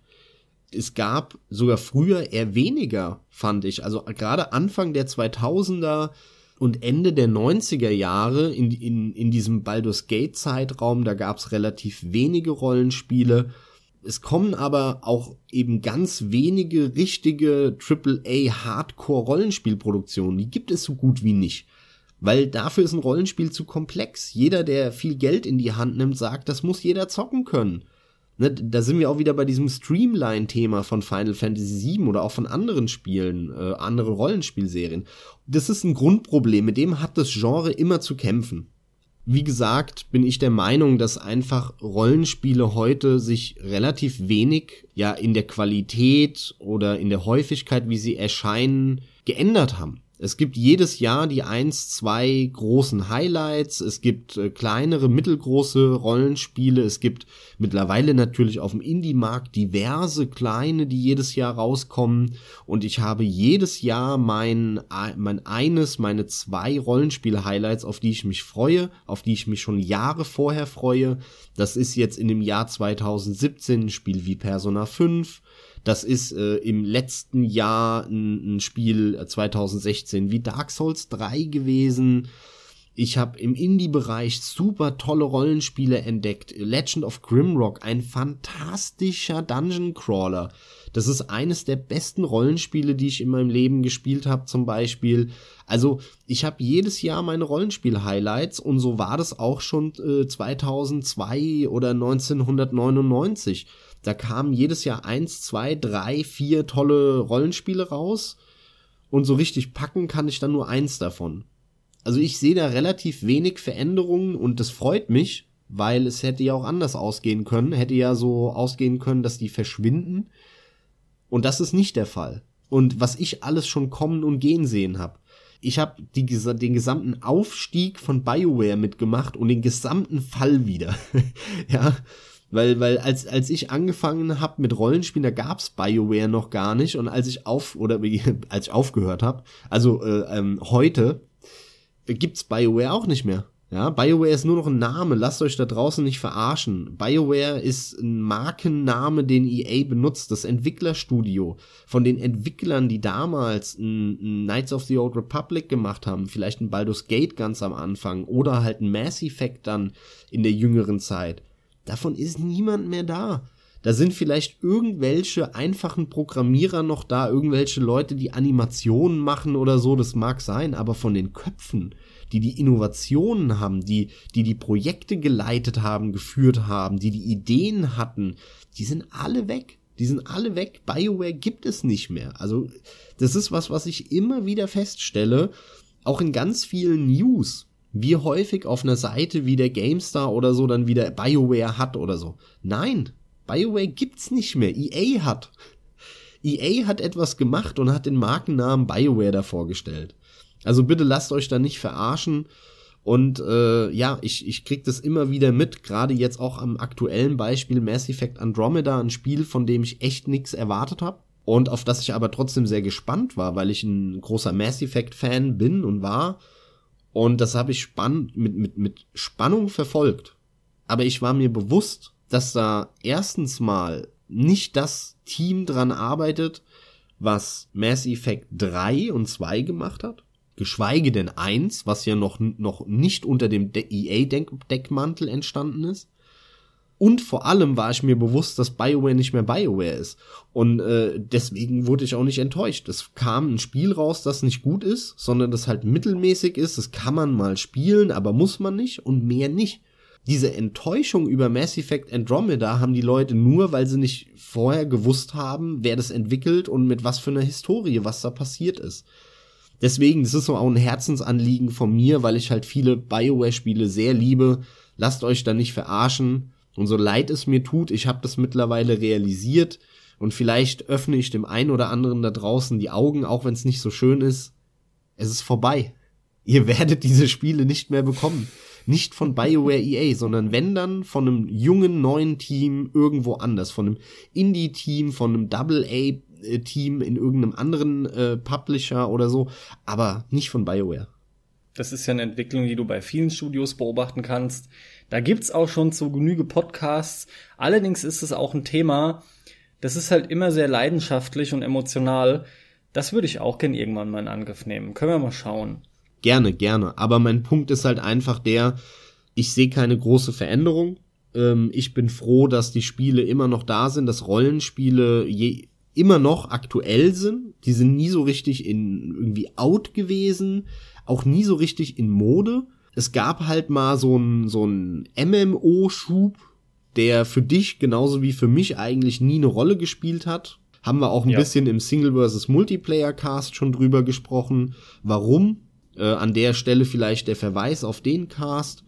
Speaker 1: Es gab sogar früher eher weniger, fand ich. Also gerade Anfang der 2000er und Ende der 90er Jahre in, in, in diesem Baldur's Gate Zeitraum, da gab es relativ wenige Rollenspiele. Es kommen aber auch eben ganz wenige richtige AAA Hardcore Rollenspielproduktionen. Die gibt es so gut wie nicht. Weil dafür ist ein Rollenspiel zu komplex. Jeder, der viel Geld in die Hand nimmt, sagt, das muss jeder zocken können. Ne, da sind wir auch wieder bei diesem Streamline-Thema von Final Fantasy VII oder auch von anderen Spielen, äh, andere Rollenspielserien. Das ist ein Grundproblem, mit dem hat das Genre immer zu kämpfen. Wie gesagt, bin ich der Meinung, dass einfach Rollenspiele heute sich relativ wenig ja in der Qualität oder in der Häufigkeit, wie sie erscheinen, geändert haben. Es gibt jedes Jahr die eins, zwei großen Highlights. Es gibt äh, kleinere, mittelgroße Rollenspiele. Es gibt mittlerweile natürlich auf dem Indie-Markt diverse kleine, die jedes Jahr rauskommen. Und ich habe jedes Jahr mein, mein eines, meine zwei Rollenspiel-Highlights, auf die ich mich freue, auf die ich mich schon Jahre vorher freue. Das ist jetzt in dem Jahr 2017 ein Spiel wie Persona 5. Das ist äh, im letzten Jahr ein, ein Spiel 2016 äh, wie Dark Souls 3 gewesen. Ich habe im Indie-Bereich super tolle Rollenspiele entdeckt. Legend of Grimrock, ein fantastischer Dungeon Crawler. Das ist eines der besten Rollenspiele, die ich in meinem Leben gespielt habe, zum Beispiel. Also ich habe jedes Jahr meine Rollenspiel-Highlights und so war das auch schon äh, 2002 oder 1999. Da kamen jedes Jahr eins, zwei, drei, vier tolle Rollenspiele raus. Und so richtig packen kann ich dann nur eins davon. Also ich sehe da relativ wenig Veränderungen und das freut mich, weil es hätte ja auch anders ausgehen können. Hätte ja so ausgehen können, dass die verschwinden. Und das ist nicht der Fall. Und was ich alles schon kommen und gehen sehen habe. Ich habe den gesamten Aufstieg von BioWare mitgemacht und den gesamten Fall wieder. ja, weil, weil als, als ich angefangen habe mit Rollenspielen, da gab's BioWare noch gar nicht. Und als ich auf, oder als ich aufgehört habe, also äh, ähm, heute, gibt's BioWare auch nicht mehr. Ja, BioWare ist nur noch ein Name, lasst euch da draußen nicht verarschen. BioWare ist ein Markenname, den EA benutzt, das Entwicklerstudio. Von den Entwicklern, die damals ein, Knights of the Old Republic gemacht haben, vielleicht ein Baldur's Gate ganz am Anfang oder halt ein Mass Effect dann in der jüngeren Zeit. Davon ist niemand mehr da. Da sind vielleicht irgendwelche einfachen Programmierer noch da, irgendwelche Leute, die Animationen machen oder so, das mag sein, aber von den Köpfen, die die Innovationen haben, die, die die Projekte geleitet haben, geführt haben, die die Ideen hatten, die sind alle weg. Die sind alle weg. BioWare gibt es nicht mehr. Also, das ist was, was ich immer wieder feststelle, auch in ganz vielen News wie häufig auf einer Seite wie der GameStar oder so dann wieder BioWare hat oder so. Nein, BioWare gibt's nicht mehr. EA hat. EA hat etwas gemacht und hat den Markennamen BioWare davor gestellt. Also bitte lasst euch da nicht verarschen. Und äh, ja, ich, ich krieg das immer wieder mit, gerade jetzt auch am aktuellen Beispiel Mass Effect Andromeda, ein Spiel, von dem ich echt nichts erwartet habe. Und auf das ich aber trotzdem sehr gespannt war, weil ich ein großer Mass Effect-Fan bin und war und das habe ich spann mit, mit, mit Spannung verfolgt. Aber ich war mir bewusst, dass da erstens mal nicht das Team dran arbeitet, was Mass Effect 3 und 2 gemacht hat. Geschweige denn 1, was ja noch, noch nicht unter dem EA-Deckmantel entstanden ist. Und vor allem war ich mir bewusst, dass BioWare nicht mehr BioWare ist. Und äh, deswegen wurde ich auch nicht enttäuscht. Es kam ein Spiel raus, das nicht gut ist, sondern das halt mittelmäßig ist. Das kann man mal spielen, aber muss man nicht und mehr nicht. Diese Enttäuschung über Mass Effect Andromeda haben die Leute nur, weil sie nicht vorher gewusst haben, wer das entwickelt und mit was für einer Historie, was da passiert ist. Deswegen, das ist so auch ein Herzensanliegen von mir, weil ich halt viele Bioware-Spiele sehr liebe. Lasst euch da nicht verarschen. Und so leid es mir tut, ich habe das mittlerweile realisiert und vielleicht öffne ich dem einen oder anderen da draußen die Augen, auch wenn es nicht so schön ist. Es ist vorbei. Ihr werdet diese Spiele nicht mehr bekommen. Nicht von BioWare EA, sondern wenn dann von einem jungen neuen Team irgendwo anders, von einem Indie-Team, von einem Double-A-Team in irgendeinem anderen äh, Publisher oder so, aber nicht von BioWare.
Speaker 2: Das ist ja eine Entwicklung, die du bei vielen Studios beobachten kannst. Da gibt's auch schon so Genüge Podcasts. Allerdings ist es auch ein Thema, das ist halt immer sehr leidenschaftlich und emotional. Das würde ich auch gern irgendwann mal in Angriff nehmen. Können wir mal schauen.
Speaker 1: Gerne, gerne. Aber mein Punkt ist halt einfach der, ich sehe keine große Veränderung. Ähm, ich bin froh, dass die Spiele immer noch da sind, dass Rollenspiele je, immer noch aktuell sind. Die sind nie so richtig in irgendwie out gewesen, auch nie so richtig in Mode. Es gab halt mal so ein so ein MMO-Schub, der für dich genauso wie für mich eigentlich nie eine Rolle gespielt hat. Haben wir auch ein ja. bisschen im Single versus Multiplayer Cast schon drüber gesprochen. Warum? Äh, an der Stelle vielleicht der Verweis auf den Cast.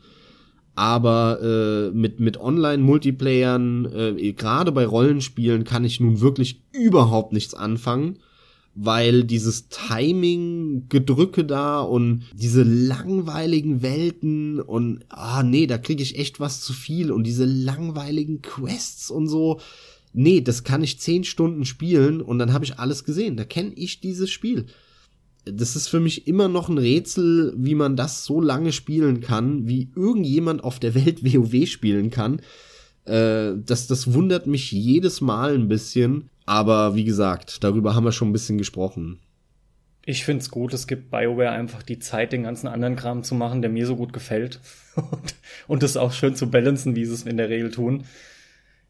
Speaker 1: Aber äh, mit, mit Online-Multiplayern, äh, gerade bei Rollenspielen, kann ich nun wirklich überhaupt nichts anfangen weil dieses Timing-Gedrücke da und diese langweiligen Welten und ah nee, da kriege ich echt was zu viel und diese langweiligen Quests und so. Nee, das kann ich zehn Stunden spielen und dann habe ich alles gesehen. Da kenne ich dieses Spiel. Das ist für mich immer noch ein Rätsel, wie man das so lange spielen kann, wie irgendjemand auf der Welt WoW spielen kann. Äh, das, das wundert mich jedes Mal ein bisschen. Aber wie gesagt, darüber haben wir schon ein bisschen gesprochen.
Speaker 2: Ich find's gut, es gibt BioWare einfach die Zeit, den ganzen anderen Kram zu machen, der mir so gut gefällt. und, und das auch schön zu balancen, wie sie es in der Regel tun.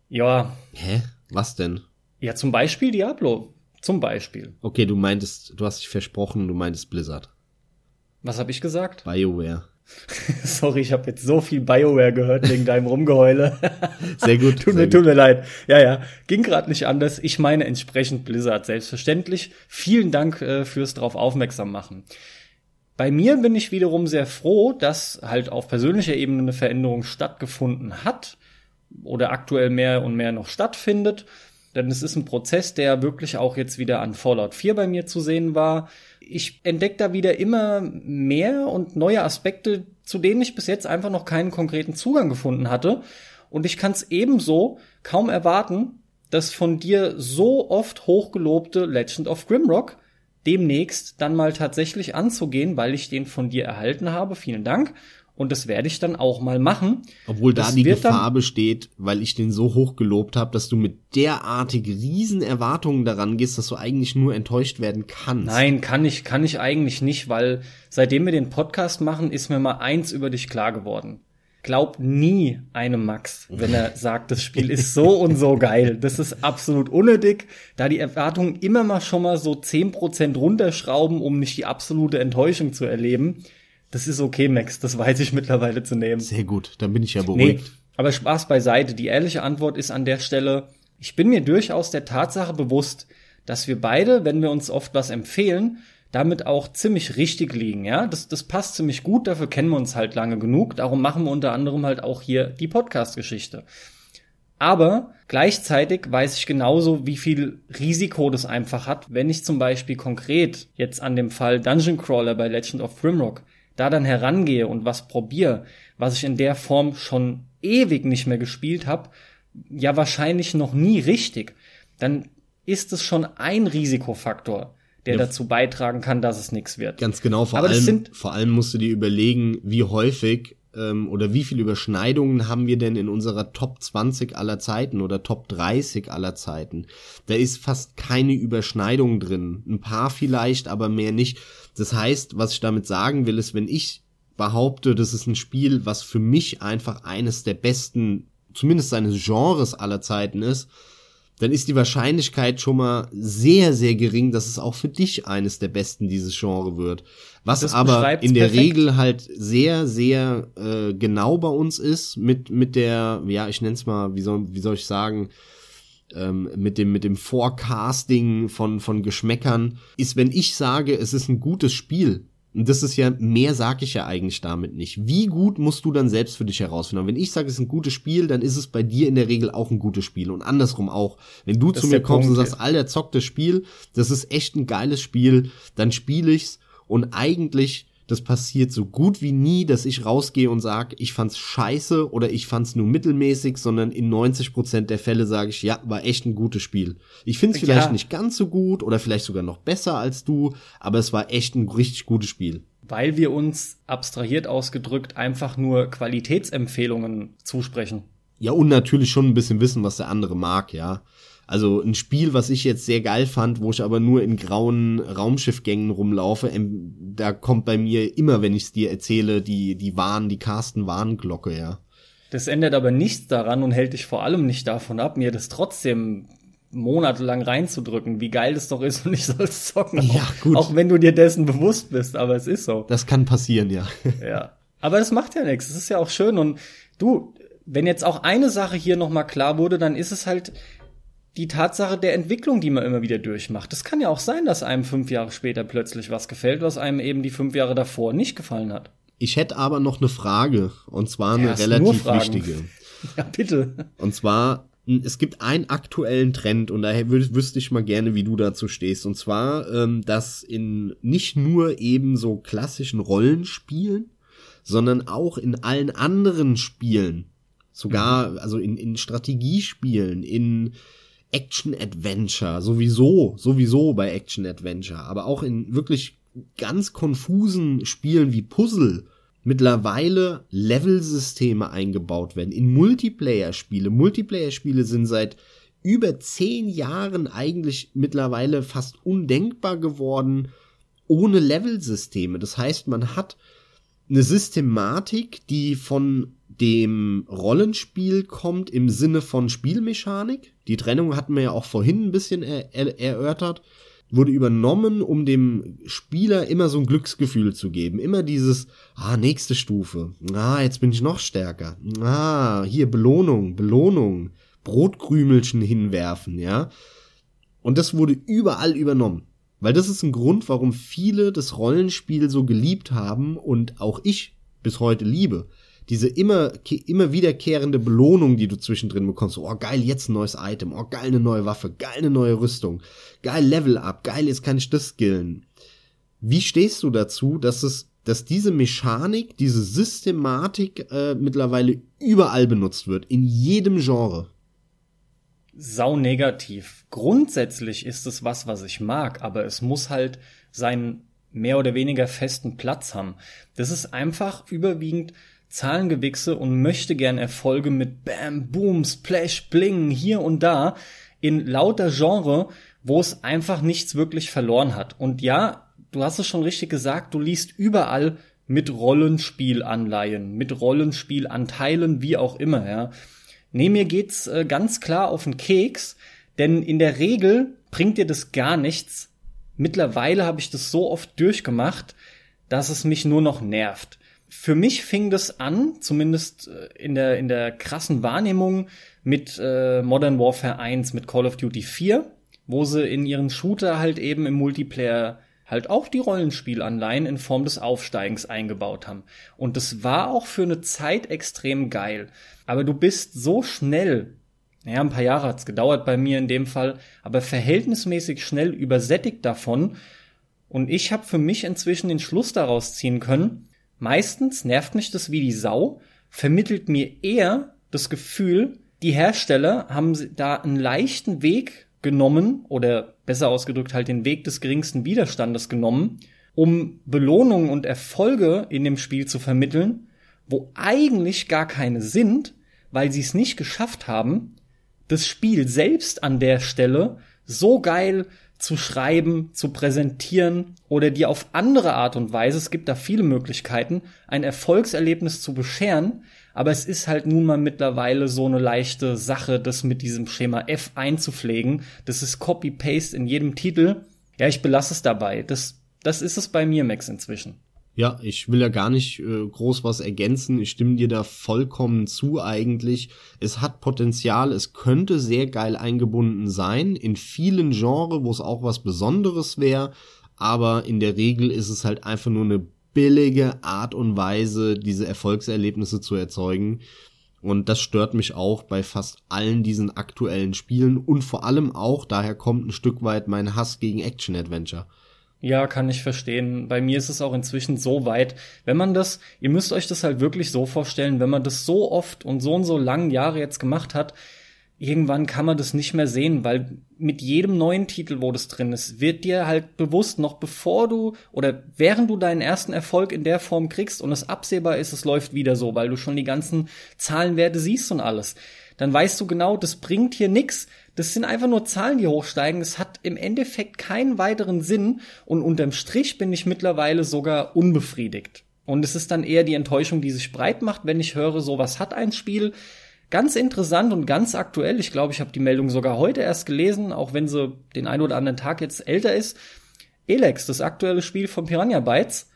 Speaker 2: Ja.
Speaker 1: Hä? Was denn?
Speaker 2: Ja, zum Beispiel Diablo. Zum Beispiel.
Speaker 1: Okay, du meintest, du hast dich versprochen, du meintest Blizzard.
Speaker 2: Was habe ich gesagt?
Speaker 1: BioWare.
Speaker 2: Sorry, ich habe jetzt so viel Bioware gehört wegen deinem Rumgeheule.
Speaker 1: Sehr gut.
Speaker 2: tut mir, tut mir leid. Ja, ja, ging gerade nicht anders. Ich meine entsprechend Blizzard, selbstverständlich. Vielen Dank äh, fürs drauf aufmerksam machen. Bei mir bin ich wiederum sehr froh, dass halt auf persönlicher Ebene eine Veränderung stattgefunden hat oder aktuell mehr und mehr noch stattfindet. Denn es ist ein Prozess, der wirklich auch jetzt wieder an Fallout 4 bei mir zu sehen war ich entdecke da wieder immer mehr und neue Aspekte, zu denen ich bis jetzt einfach noch keinen konkreten Zugang gefunden hatte. Und ich kann es ebenso kaum erwarten, das von dir so oft hochgelobte Legend of Grimrock demnächst dann mal tatsächlich anzugehen, weil ich den von dir erhalten habe. Vielen Dank. Und das werde ich dann auch mal machen.
Speaker 1: Obwohl da das die Gefahr besteht, weil ich den so hoch gelobt habe, dass du mit derartig riesen Erwartungen daran gehst, dass du eigentlich nur enttäuscht werden kannst.
Speaker 2: Nein, kann ich, kann ich eigentlich nicht, weil seitdem wir den Podcast machen, ist mir mal eins über dich klar geworden. Glaub nie einem Max, wenn er sagt, das Spiel ist so und so geil. Das ist absolut unnötig, da die Erwartungen immer mal schon mal so zehn Prozent runterschrauben, um nicht die absolute Enttäuschung zu erleben das ist okay, Max, das weiß ich mittlerweile zu nehmen.
Speaker 1: Sehr gut, dann bin ich ja beruhigt. Nee,
Speaker 2: aber Spaß beiseite. Die ehrliche Antwort ist an der Stelle, ich bin mir durchaus der Tatsache bewusst, dass wir beide, wenn wir uns oft was empfehlen, damit auch ziemlich richtig liegen, ja. Das, das passt ziemlich gut, dafür kennen wir uns halt lange genug. Darum machen wir unter anderem halt auch hier die Podcast-Geschichte. Aber gleichzeitig weiß ich genauso, wie viel Risiko das einfach hat, wenn ich zum Beispiel konkret jetzt an dem Fall Dungeon Crawler bei Legend of Grimrock da dann herangehe und was probiere, was ich in der Form schon ewig nicht mehr gespielt habe, ja wahrscheinlich noch nie richtig, dann ist es schon ein Risikofaktor, der ja. dazu beitragen kann, dass es nichts wird.
Speaker 1: Ganz genau, vor allem, vor allem musst du dir überlegen, wie häufig ähm, oder wie viele Überschneidungen haben wir denn in unserer Top 20 aller Zeiten oder Top 30 aller Zeiten? Da ist fast keine Überschneidung drin. Ein paar vielleicht, aber mehr nicht. Das heißt, was ich damit sagen will, ist, wenn ich behaupte, das ist ein Spiel, was für mich einfach eines der besten, zumindest seines Genres aller Zeiten ist, dann ist die Wahrscheinlichkeit schon mal sehr, sehr gering, dass es auch für dich eines der besten dieses Genre wird. Was das aber in der perfekt. Regel halt sehr, sehr äh, genau bei uns ist mit, mit der, ja, ich nenne es mal, wie soll, wie soll ich sagen, ähm, mit dem mit dem Forecasting von von Geschmäckern ist, wenn ich sage, es ist ein gutes Spiel, und das ist ja, mehr sage ich ja eigentlich damit nicht. Wie gut musst du dann selbst für dich herausfinden? wenn ich sage, es ist ein gutes Spiel, dann ist es bei dir in der Regel auch ein gutes Spiel. Und andersrum auch. Wenn du das zu mir kommst Punkt, und sagst. Alter, zock das Spiel, das ist echt ein geiles Spiel, dann spiele ich's. Und eigentlich das passiert so gut wie nie, dass ich rausgehe und sage, ich fand's scheiße oder ich fand's nur mittelmäßig, sondern in 90% der Fälle sage ich, ja, war echt ein gutes Spiel. Ich find's vielleicht ja. nicht ganz so gut oder vielleicht sogar noch besser als du, aber es war echt ein richtig gutes Spiel.
Speaker 2: Weil wir uns abstrahiert ausgedrückt einfach nur Qualitätsempfehlungen zusprechen.
Speaker 1: Ja, und natürlich schon ein bisschen wissen, was der andere mag, ja. Also ein Spiel, was ich jetzt sehr geil fand, wo ich aber nur in grauen Raumschiffgängen rumlaufe, da kommt bei mir immer, wenn ich es dir erzähle, die, die Warn, die Carsten Warnglocke, ja.
Speaker 2: Das ändert aber nichts daran und hält dich vor allem nicht davon ab, mir das trotzdem monatelang reinzudrücken, wie geil das doch ist und ich soll es zocken. Ja, gut. Auch wenn du dir dessen bewusst bist, aber es ist so.
Speaker 1: Das kann passieren, ja.
Speaker 2: Ja. Aber das macht ja nichts. Es ist ja auch schön und du, wenn jetzt auch eine Sache hier nochmal klar wurde, dann ist es halt, die Tatsache der Entwicklung, die man immer wieder durchmacht. Es kann ja auch sein, dass einem fünf Jahre später plötzlich was gefällt, was einem eben die fünf Jahre davor nicht gefallen hat.
Speaker 1: Ich hätte aber noch eine Frage, und zwar eine relativ wichtige.
Speaker 2: Ja, bitte.
Speaker 1: Und zwar, es gibt einen aktuellen Trend, und daher wüsste ich mal gerne, wie du dazu stehst. Und zwar, ähm, dass in nicht nur eben so klassischen Rollenspielen, sondern auch in allen anderen Spielen, sogar, also in, in Strategiespielen, in Action-Adventure, sowieso, sowieso bei Action-Adventure, aber auch in wirklich ganz konfusen Spielen wie Puzzle mittlerweile Level-Systeme eingebaut werden. In Multiplayer-Spiele. Multiplayer-Spiele sind seit über zehn Jahren eigentlich mittlerweile fast undenkbar geworden ohne Level-Systeme. Das heißt, man hat eine Systematik, die von dem Rollenspiel kommt im Sinne von Spielmechanik. Die Trennung hatten wir ja auch vorhin ein bisschen er er erörtert. Wurde übernommen, um dem Spieler immer so ein Glücksgefühl zu geben. Immer dieses, ah, nächste Stufe. Ah, jetzt bin ich noch stärker. Ah, hier Belohnung, Belohnung. Brotkrümelchen hinwerfen, ja. Und das wurde überall übernommen. Weil das ist ein Grund, warum viele das Rollenspiel so geliebt haben und auch ich bis heute liebe diese immer, immer wiederkehrende Belohnung, die du zwischendrin bekommst. oh, geil, jetzt ein neues Item. Oh, geil, eine neue Waffe. Geil, eine neue Rüstung. Geil, Level up. Geil, jetzt kann ich das skillen. Wie stehst du dazu, dass es, dass diese Mechanik, diese Systematik äh, mittlerweile überall benutzt wird? In jedem Genre?
Speaker 2: Sau negativ. Grundsätzlich ist es was, was ich mag, aber es muss halt seinen mehr oder weniger festen Platz haben. Das ist einfach überwiegend Zahlengewichse und möchte gern Erfolge mit Bam, Boom, Splash, Bling hier und da in lauter Genre, wo es einfach nichts wirklich verloren hat. Und ja, du hast es schon richtig gesagt, du liest überall mit Rollenspielanleihen, mit Rollenspielanteilen, wie auch immer, ja. Nee, mir geht's äh, ganz klar auf den Keks, denn in der Regel bringt dir das gar nichts. Mittlerweile habe ich das so oft durchgemacht, dass es mich nur noch nervt für mich fing das an, zumindest äh, in der, in der krassen Wahrnehmung mit äh, Modern Warfare 1, mit Call of Duty 4, wo sie in ihren Shooter halt eben im Multiplayer halt auch die Rollenspielanleihen in Form des Aufsteigens eingebaut haben. Und das war auch für eine Zeit extrem geil. Aber du bist so schnell, naja, ein paar Jahre hat's gedauert bei mir in dem Fall, aber verhältnismäßig schnell übersättigt davon. Und ich habe für mich inzwischen den Schluss daraus ziehen können, Meistens nervt mich das wie die Sau, vermittelt mir eher das Gefühl, die Hersteller haben da einen leichten Weg genommen oder besser ausgedrückt halt den Weg des geringsten Widerstandes genommen, um Belohnungen und Erfolge in dem Spiel zu vermitteln, wo eigentlich gar keine sind, weil sie es nicht geschafft haben, das Spiel selbst an der Stelle so geil zu schreiben, zu präsentieren oder dir auf andere Art und Weise, es gibt da viele Möglichkeiten, ein Erfolgserlebnis zu bescheren, aber es ist halt nun mal mittlerweile so eine leichte Sache, das mit diesem Schema F einzupflegen. Das ist Copy-Paste in jedem Titel. Ja, ich belasse es dabei. Das, das ist es bei mir, Max, inzwischen.
Speaker 1: Ja, ich will ja gar nicht äh, groß was ergänzen. Ich stimme dir da vollkommen zu eigentlich. Es hat Potenzial, es könnte sehr geil eingebunden sein. In vielen Genres, wo es auch was Besonderes wäre. Aber in der Regel ist es halt einfach nur eine billige Art und Weise, diese Erfolgserlebnisse zu erzeugen. Und das stört mich auch bei fast allen diesen aktuellen Spielen und vor allem auch, daher kommt ein Stück weit mein Hass gegen Action-Adventure.
Speaker 2: Ja, kann ich verstehen. Bei mir ist es auch inzwischen so weit, wenn man das, ihr müsst euch das halt wirklich so vorstellen, wenn man das so oft und so und so lange Jahre jetzt gemacht hat, irgendwann kann man das nicht mehr sehen, weil mit jedem neuen Titel, wo das drin ist, wird dir halt bewusst, noch bevor du oder während du deinen ersten Erfolg in der Form kriegst und es absehbar ist, es läuft wieder so, weil du schon die ganzen Zahlenwerte siehst und alles, dann weißt du genau, das bringt hier nix, das sind einfach nur Zahlen, die hochsteigen. Es hat im Endeffekt keinen weiteren Sinn und unterm Strich bin ich mittlerweile sogar unbefriedigt. Und es ist dann eher die Enttäuschung, die sich breit macht, wenn ich höre, sowas hat ein Spiel. Ganz interessant und ganz aktuell. Ich glaube, ich habe die Meldung sogar heute erst gelesen, auch wenn sie den einen oder anderen Tag jetzt älter ist. Elex, das aktuelle Spiel von Piranha Bytes.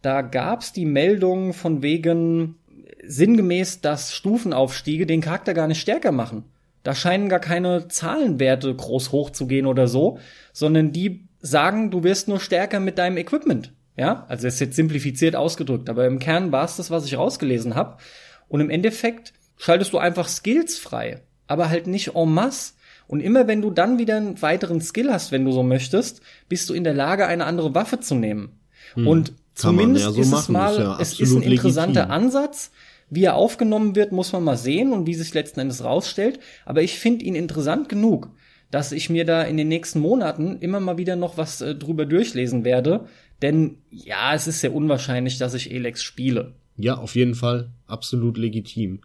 Speaker 2: Da gab's die Meldung von wegen sinngemäß, dass Stufenaufstiege den Charakter gar nicht stärker machen. Da scheinen gar keine Zahlenwerte groß hochzugehen oder so, sondern die sagen, du wirst nur stärker mit deinem Equipment. Ja, also es ist jetzt simplifiziert ausgedrückt, aber im Kern war es das, was ich rausgelesen habe. Und im Endeffekt schaltest du einfach Skills frei, aber halt nicht en masse. Und immer wenn du dann wieder einen weiteren Skill hast, wenn du so möchtest, bist du in der Lage, eine andere Waffe zu nehmen. Hm, und zumindest ja so ist es mal, ist ja es ist ein interessanter legitim. Ansatz. Wie er aufgenommen wird, muss man mal sehen und wie sich letzten Endes rausstellt. Aber ich finde ihn interessant genug, dass ich mir da in den nächsten Monaten immer mal wieder noch was äh, drüber durchlesen werde. Denn ja, es ist sehr unwahrscheinlich, dass ich Elex spiele.
Speaker 1: Ja, auf jeden Fall. Absolut legitim.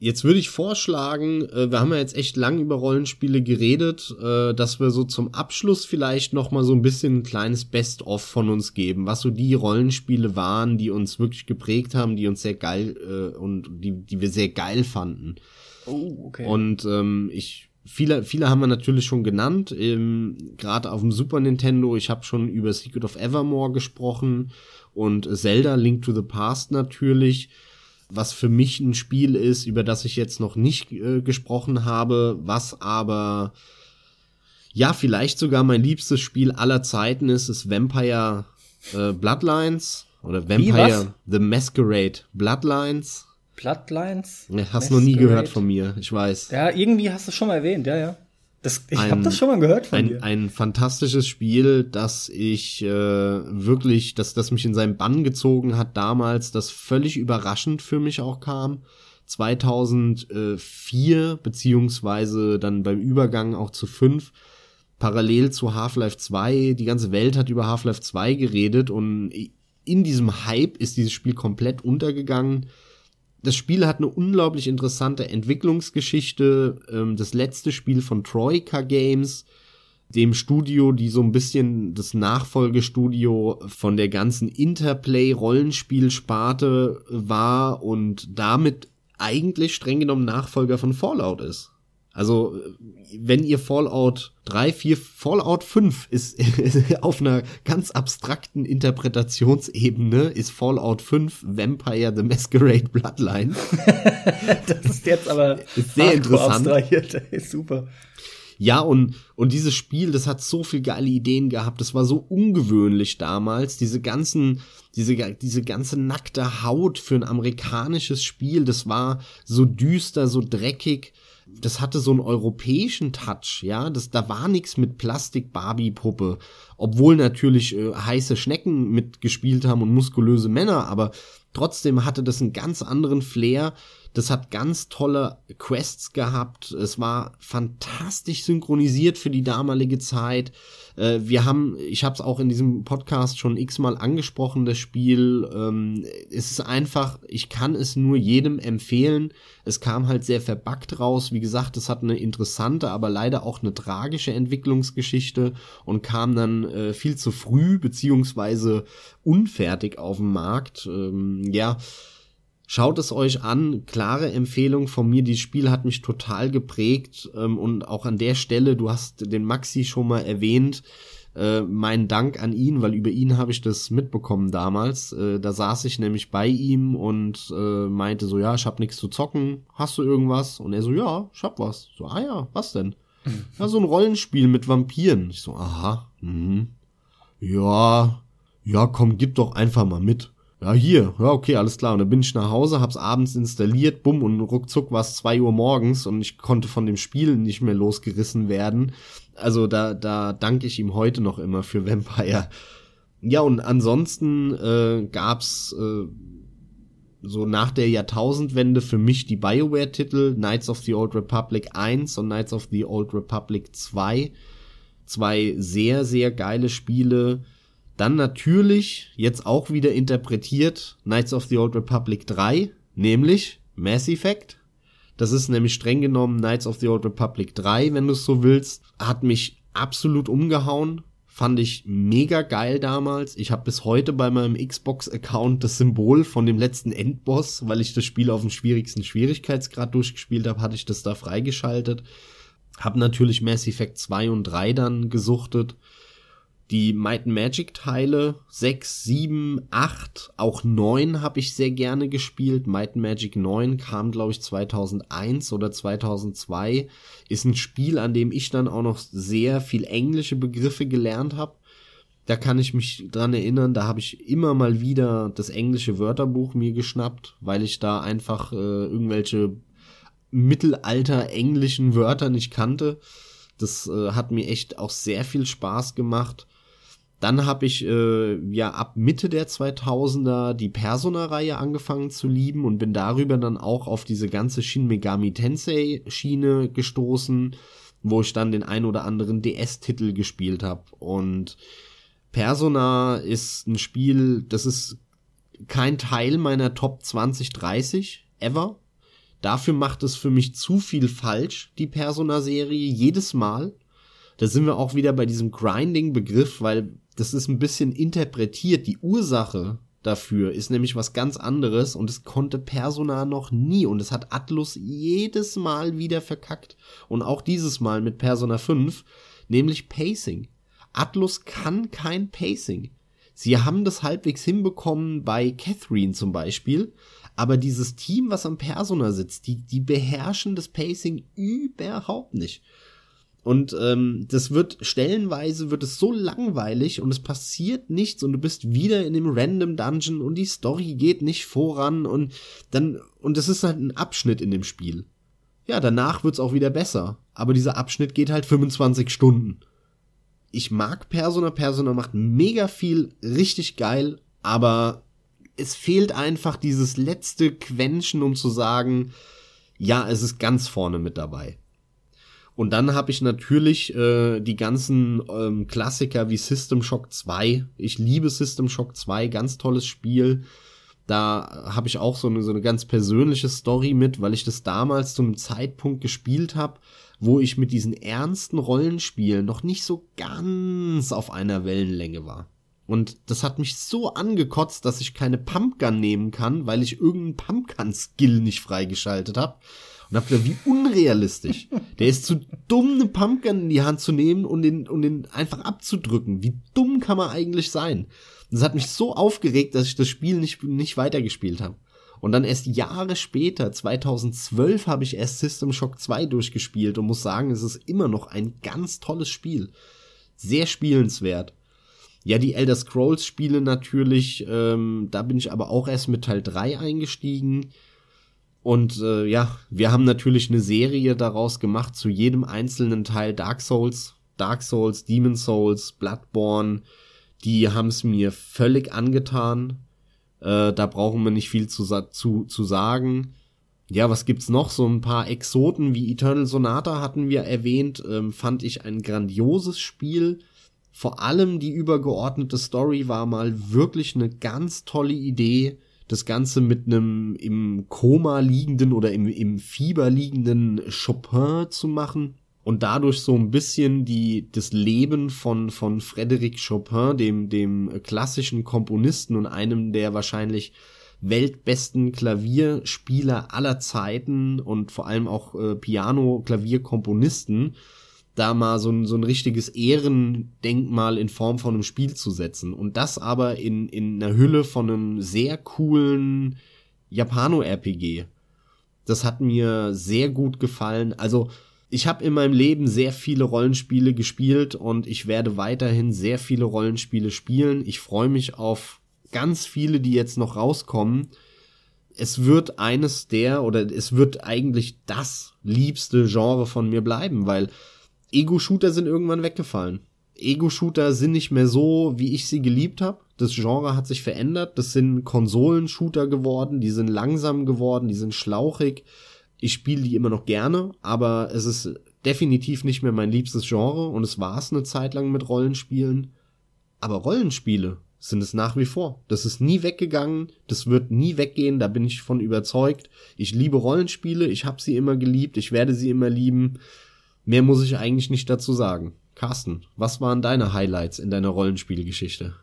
Speaker 1: Jetzt würde ich vorschlagen, äh, wir haben ja jetzt echt lang über Rollenspiele geredet, äh, dass wir so zum Abschluss vielleicht noch mal so ein bisschen ein kleines Best-of von uns geben, was so die Rollenspiele waren, die uns wirklich geprägt haben, die uns sehr geil äh, und die, die wir sehr geil fanden. Oh, okay. Und ähm, ich viele viele haben wir natürlich schon genannt, ähm, gerade auf dem Super Nintendo. Ich habe schon über Secret of Evermore gesprochen und Zelda Link to the Past natürlich was für mich ein Spiel ist, über das ich jetzt noch nicht äh, gesprochen habe, was aber ja vielleicht sogar mein liebstes Spiel aller Zeiten ist, ist Vampire äh, Bloodlines oder Vampire The Masquerade Bloodlines.
Speaker 2: Bloodlines?
Speaker 1: Ja, hast Masquerade. noch nie gehört von mir, ich weiß.
Speaker 2: Ja, irgendwie hast du schon mal erwähnt, ja, ja. Das, ich habe das schon mal gehört von
Speaker 1: ein,
Speaker 2: dir.
Speaker 1: Ein fantastisches Spiel, das ich äh, wirklich, dass das mich in seinen Bann gezogen hat damals, das völlig überraschend für mich auch kam. 2004 beziehungsweise dann beim Übergang auch zu 5 parallel zu Half-Life 2. Die ganze Welt hat über Half-Life 2 geredet und in diesem Hype ist dieses Spiel komplett untergegangen das Spiel hat eine unglaublich interessante Entwicklungsgeschichte. Ähm, das letzte Spiel von Troika Games, dem Studio, die so ein bisschen das Nachfolgestudio von der ganzen Interplay-Rollenspielsparte war und damit eigentlich streng genommen Nachfolger von Fallout ist. Also, wenn ihr Fallout 3, 4, Fallout 5 ist, auf einer ganz abstrakten Interpretationsebene, ist Fallout 5 Vampire the Masquerade Bloodline.
Speaker 2: das ist jetzt aber
Speaker 1: ist sehr interessant.
Speaker 2: Ist super.
Speaker 1: Ja, und, und dieses Spiel, das hat so viel geile Ideen gehabt. Das war so ungewöhnlich damals. Diese ganzen, diese, diese ganze nackte Haut für ein amerikanisches Spiel, das war so düster, so dreckig das hatte so einen europäischen Touch, ja, das, da war nichts mit Plastik-Barbie-Puppe, obwohl natürlich äh, heiße Schnecken mitgespielt haben und muskulöse Männer, aber trotzdem hatte das einen ganz anderen Flair das hat ganz tolle Quests gehabt. Es war fantastisch synchronisiert für die damalige Zeit. Äh, wir haben, ich habe es auch in diesem Podcast schon x-mal angesprochen, das Spiel. Ähm, es ist einfach, ich kann es nur jedem empfehlen. Es kam halt sehr verbuggt raus. Wie gesagt, es hat eine interessante, aber leider auch eine tragische Entwicklungsgeschichte und kam dann äh, viel zu früh beziehungsweise unfertig auf den Markt. Ähm, ja Schaut es euch an, klare Empfehlung von mir. Dieses Spiel hat mich total geprägt ähm, und auch an der Stelle, du hast den Maxi schon mal erwähnt, äh, mein Dank an ihn, weil über ihn habe ich das mitbekommen damals. Äh, da saß ich nämlich bei ihm und äh, meinte so, ja, ich hab nichts zu zocken, hast du irgendwas? Und er so, ja, ich hab was. So, ah ja, was denn? ja, so ein Rollenspiel mit Vampiren. Ich so, aha, mhm. ja, ja, komm, gib doch einfach mal mit ja, hier, ja, okay, alles klar. Und dann bin ich nach Hause, hab's abends installiert, bumm, und ruckzuck war es zwei Uhr morgens und ich konnte von dem Spiel nicht mehr losgerissen werden. Also da, da danke ich ihm heute noch immer für Vampire. Ja, und ansonsten äh, gab's äh, so nach der Jahrtausendwende für mich die BioWare-Titel Knights of the Old Republic 1 und Knights of the Old Republic 2. Zwei sehr, sehr geile Spiele dann natürlich, jetzt auch wieder interpretiert, Knights of the Old Republic 3, nämlich Mass Effect. Das ist nämlich streng genommen Knights of the Old Republic 3, wenn du es so willst. Hat mich absolut umgehauen. Fand ich mega geil damals. Ich habe bis heute bei meinem Xbox-Account das Symbol von dem letzten Endboss, weil ich das Spiel auf dem schwierigsten Schwierigkeitsgrad durchgespielt habe, hatte ich das da freigeschaltet. Hab natürlich Mass Effect 2 und 3 dann gesuchtet die Might and Magic Teile 6, 7, 8, auch 9 habe ich sehr gerne gespielt. Might and Magic 9 kam glaube ich 2001 oder 2002. Ist ein Spiel, an dem ich dann auch noch sehr viel englische Begriffe gelernt habe. Da kann ich mich dran erinnern, da habe ich immer mal wieder das englische Wörterbuch mir geschnappt, weil ich da einfach äh, irgendwelche Mittelalter englischen Wörter nicht kannte. Das äh, hat mir echt auch sehr viel Spaß gemacht. Dann habe ich äh, ja ab Mitte der 2000er die Persona-Reihe angefangen zu lieben und bin darüber dann auch auf diese ganze Shin Megami Tensei Schiene gestoßen, wo ich dann den ein oder anderen DS-Titel gespielt habe. Und Persona ist ein Spiel, das ist kein Teil meiner Top 2030 ever. Dafür macht es für mich zu viel falsch, die Persona-Serie, jedes Mal. Da sind wir auch wieder bei diesem Grinding-Begriff, weil das ist ein bisschen interpretiert. Die Ursache dafür ist nämlich was ganz anderes und es konnte Persona noch nie und es hat Atlus jedes Mal wieder verkackt und auch dieses Mal mit Persona 5, nämlich Pacing. Atlus kann kein Pacing. Sie haben das halbwegs hinbekommen bei Catherine zum Beispiel, aber dieses Team, was am Persona sitzt, die, die beherrschen das Pacing überhaupt nicht. Und ähm, das wird stellenweise wird es so langweilig und es passiert nichts und du bist wieder in dem Random Dungeon und die Story geht nicht voran und dann und es ist halt ein Abschnitt in dem Spiel. Ja, danach wird's auch wieder besser, aber dieser Abschnitt geht halt 25 Stunden. Ich mag Persona, Persona macht mega viel richtig geil, aber es fehlt einfach dieses letzte Quäntchen, um zu sagen, ja, es ist ganz vorne mit dabei. Und dann habe ich natürlich äh, die ganzen ähm, Klassiker wie System Shock 2. Ich liebe System Shock 2, ganz tolles Spiel. Da habe ich auch so eine, so eine ganz persönliche Story mit, weil ich das damals zu einem Zeitpunkt gespielt habe, wo ich mit diesen ernsten Rollenspielen noch nicht so ganz auf einer Wellenlänge war. Und das hat mich so angekotzt, dass ich keine Pumpgun nehmen kann, weil ich irgendeinen Pumpgun-Skill nicht freigeschaltet habe. Und hab gedacht, wie unrealistisch. Der ist zu dumm, eine Pumpgun in die Hand zu nehmen und den, und den einfach abzudrücken. Wie dumm kann man eigentlich sein? Das hat mich so aufgeregt, dass ich das Spiel nicht, nicht weitergespielt habe. Und dann erst Jahre später, 2012, habe ich erst System Shock 2 durchgespielt und muss sagen, es ist immer noch ein ganz tolles Spiel. Sehr spielenswert. Ja, die Elder Scrolls Spiele natürlich, ähm, da bin ich aber auch erst mit Teil 3 eingestiegen. Und äh, ja, wir haben natürlich eine Serie daraus gemacht zu jedem einzelnen Teil Dark Souls, Dark Souls, Demon Souls, Bloodborne. Die haben es mir völlig angetan. Äh, da brauchen wir nicht viel zu, zu, zu sagen. Ja, was gibt's noch? So ein paar Exoten wie Eternal Sonata hatten wir erwähnt. Ähm, fand ich ein grandioses Spiel. Vor allem die übergeordnete Story war mal wirklich eine ganz tolle Idee das Ganze mit einem im Koma liegenden oder im, im Fieber liegenden Chopin zu machen und dadurch so ein bisschen die, das Leben von, von Frédéric Chopin, dem, dem klassischen Komponisten und einem der wahrscheinlich weltbesten Klavierspieler aller Zeiten und vor allem auch äh, Piano-Klavierkomponisten da mal so ein, so ein richtiges Ehrendenkmal in Form von einem Spiel zu setzen. Und das aber in, in einer Hülle von einem sehr coolen Japano-RPG. Das hat mir sehr gut gefallen. Also, ich habe in meinem Leben sehr viele Rollenspiele gespielt und ich werde weiterhin sehr viele Rollenspiele spielen. Ich freue mich auf ganz viele, die jetzt noch rauskommen. Es wird eines der oder es wird eigentlich das liebste Genre von mir bleiben, weil Ego-Shooter sind irgendwann weggefallen. Ego-Shooter sind nicht mehr so, wie ich sie geliebt habe. Das Genre hat sich verändert. Das sind Konsolen-Shooter geworden, die sind langsam geworden, die sind schlauchig. Ich spiele die immer noch gerne, aber es ist definitiv nicht mehr mein liebstes Genre und es war es eine Zeit lang mit Rollenspielen. Aber Rollenspiele sind es nach wie vor. Das ist nie weggegangen, das wird nie weggehen, da bin ich von überzeugt. Ich liebe Rollenspiele, ich habe sie immer geliebt, ich werde sie immer lieben. Mehr muss ich eigentlich nicht dazu sagen. Carsten, was waren deine Highlights in deiner Rollenspielgeschichte?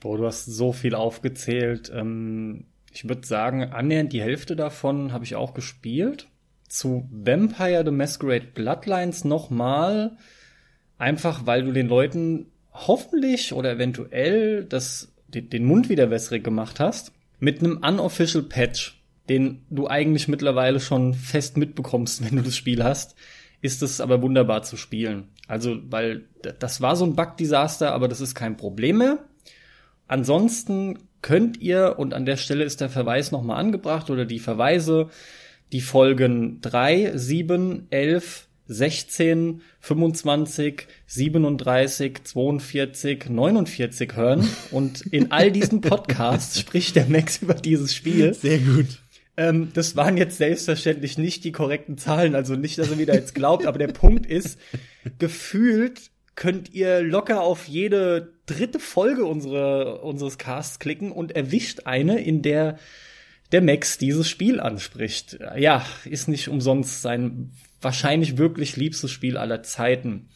Speaker 2: Boah, du hast so viel aufgezählt. Ähm, ich würde sagen, annähernd die Hälfte davon habe ich auch gespielt. Zu Vampire the Masquerade Bloodlines nochmal. Einfach, weil du den Leuten hoffentlich oder eventuell das, den Mund wieder wässrig gemacht hast. Mit einem unofficial Patch, den du eigentlich mittlerweile schon fest mitbekommst, wenn du das Spiel hast ist es aber wunderbar zu spielen. Also, weil das war so ein Bug-Desaster, aber das ist kein Problem mehr. Ansonsten könnt ihr, und an der Stelle ist der Verweis nochmal angebracht oder die Verweise, die Folgen 3, 7, 11, 16, 25, 37, 42, 49 hören. Und in all diesen Podcasts spricht der Max über dieses Spiel.
Speaker 1: Sehr gut.
Speaker 2: Ähm, das waren jetzt selbstverständlich nicht die korrekten Zahlen, also nicht, dass er wieder jetzt glaubt, aber der Punkt ist, gefühlt könnt ihr locker auf jede dritte Folge unsere, unseres Casts klicken und erwischt eine, in der der Max dieses Spiel anspricht. Ja, ist nicht umsonst sein wahrscheinlich wirklich liebstes Spiel aller Zeiten.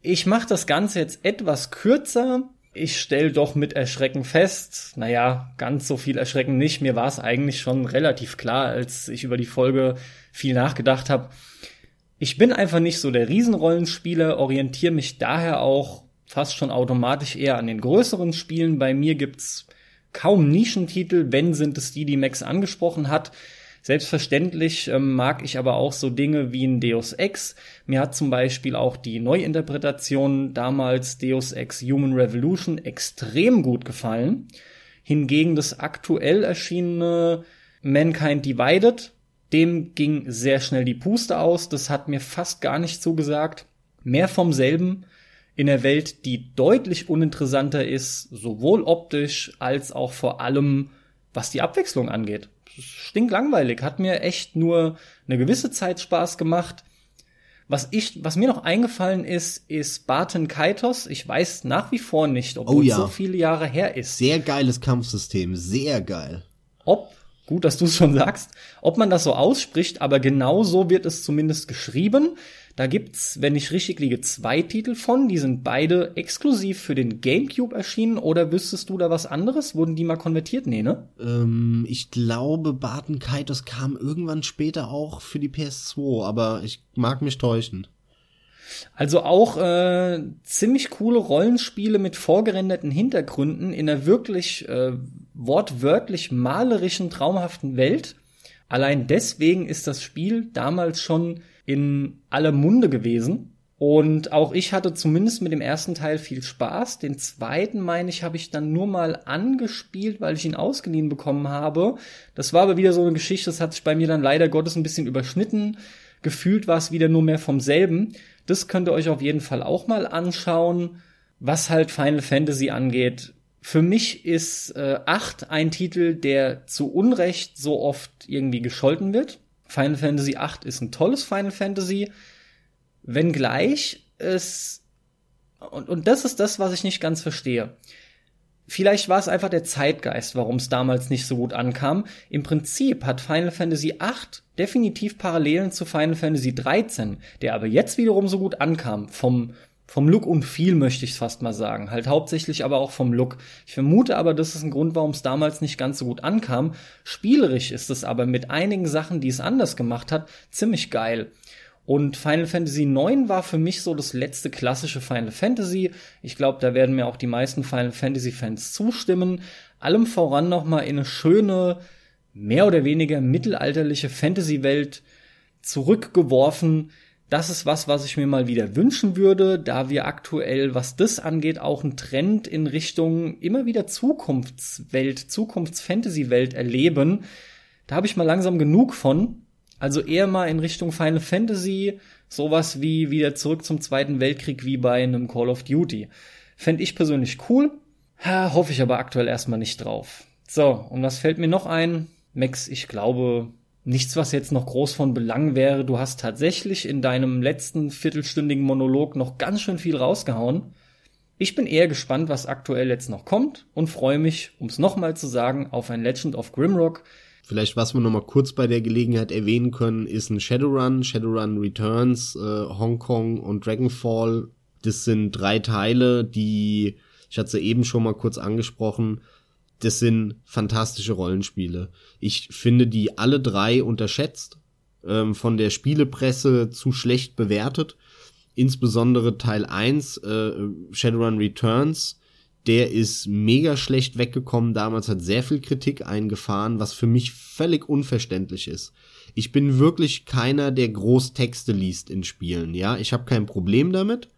Speaker 2: Ich mache das Ganze jetzt etwas kürzer, ich stelle doch mit Erschrecken fest, naja, ganz so viel Erschrecken nicht. Mir war es eigentlich schon relativ klar, als ich über die Folge viel nachgedacht habe. Ich bin einfach nicht so der Riesenrollenspieler, orientiere mich daher auch fast schon automatisch eher an den größeren Spielen. Bei mir gibt's kaum Nischentitel, wenn sind es die, die Max angesprochen hat. Selbstverständlich ähm, mag ich aber auch so Dinge wie ein Deus Ex. Mir hat zum Beispiel auch die Neuinterpretation damals Deus Ex Human Revolution extrem gut gefallen. Hingegen das aktuell erschienene Mankind Divided, dem ging sehr schnell die Puste aus. Das hat mir fast gar nicht zugesagt. Mehr vom selben in der Welt, die deutlich uninteressanter ist, sowohl optisch als auch vor allem was die Abwechslung angeht stinklangweilig, hat mir echt nur eine gewisse Zeit Spaß gemacht. Was ich, was mir noch eingefallen ist, ist Barton Kaitos. Ich weiß nach wie vor nicht, obwohl oh ja. so viele Jahre her ist.
Speaker 1: Sehr geiles Kampfsystem, sehr geil.
Speaker 2: Ob, gut, dass du es schon sagst, ob man das so ausspricht, aber genau so wird es zumindest geschrieben. Da gibt's, wenn ich richtig liege, zwei Titel von. Die sind beide exklusiv für den GameCube erschienen. Oder wüsstest du da was anderes? Wurden die mal konvertiert? Nee, ne?
Speaker 1: Ähm, ich glaube, Barton Kaitos kam irgendwann später auch für die PS2, aber ich mag mich täuschen.
Speaker 2: Also auch äh, ziemlich coole Rollenspiele mit vorgerenderten Hintergründen in einer wirklich äh, wortwörtlich malerischen, traumhaften Welt. Allein deswegen ist das Spiel damals schon in aller Munde gewesen. Und auch ich hatte zumindest mit dem ersten Teil viel Spaß. Den zweiten, meine ich, habe ich dann nur mal angespielt, weil ich ihn ausgeliehen bekommen habe. Das war aber wieder so eine Geschichte, das hat sich bei mir dann leider Gottes ein bisschen überschnitten. Gefühlt war es wieder nur mehr vom selben. Das könnt ihr euch auf jeden Fall auch mal anschauen. Was halt Final Fantasy angeht, für mich ist äh, 8 ein Titel, der zu Unrecht so oft irgendwie gescholten wird. Final Fantasy VIII ist ein tolles Final Fantasy, wenngleich es und, und das ist das, was ich nicht ganz verstehe. Vielleicht war es einfach der Zeitgeist, warum es damals nicht so gut ankam. Im Prinzip hat Final Fantasy VIII definitiv Parallelen zu Final Fantasy XIII, der aber jetzt wiederum so gut ankam. Vom Vom Look und viel möchte ich fast mal sagen. Halt hauptsächlich aber auch vom Look. Ich vermute aber, das ist ein Grund, warum es damals nicht ganz so gut ankam. Spielerisch ist es aber mit einigen Sachen, die es anders gemacht hat, ziemlich geil. Und Final Fantasy IX war für mich so das letzte klassische Final Fantasy. Ich glaube, da werden mir auch die meisten Final Fantasy Fans zustimmen. Allem voran nochmal in eine schöne, mehr oder weniger mittelalterliche Fantasy-Welt zurückgeworfen. Das ist was, was ich mir mal wieder wünschen würde, da wir aktuell, was das angeht, auch einen Trend in Richtung immer wieder Zukunftswelt, Zukunfts-Fantasy-Welt erleben. Da habe ich mal langsam genug von. Also eher mal in Richtung Final Fantasy, sowas wie wieder zurück zum Zweiten Weltkrieg wie bei einem Call of Duty. Fände ich persönlich cool, hoffe ich aber aktuell erstmal nicht drauf. So, und was fällt mir noch ein? Max, ich glaube, nichts, was jetzt noch groß von Belang wäre. Du hast tatsächlich in deinem letzten viertelstündigen Monolog noch ganz schön viel rausgehauen. Ich bin eher gespannt, was aktuell jetzt noch kommt und freue mich, um es nochmal zu sagen, auf ein Legend of Grimrock,
Speaker 1: Vielleicht, was wir noch mal kurz bei der Gelegenheit erwähnen können, ist ein Shadowrun, Shadowrun Returns, äh, Hong Kong und Dragonfall. Das sind drei Teile, die, ich hatte sie eben schon mal kurz angesprochen, das sind fantastische Rollenspiele. Ich finde die alle drei unterschätzt, ähm, von der Spielepresse zu schlecht bewertet. Insbesondere Teil 1, äh, Shadowrun Returns, der ist mega schlecht weggekommen damals, hat sehr viel Kritik eingefahren, was für mich völlig unverständlich ist. Ich bin wirklich keiner, der Großtexte liest in Spielen, ja. Ich habe kein Problem damit,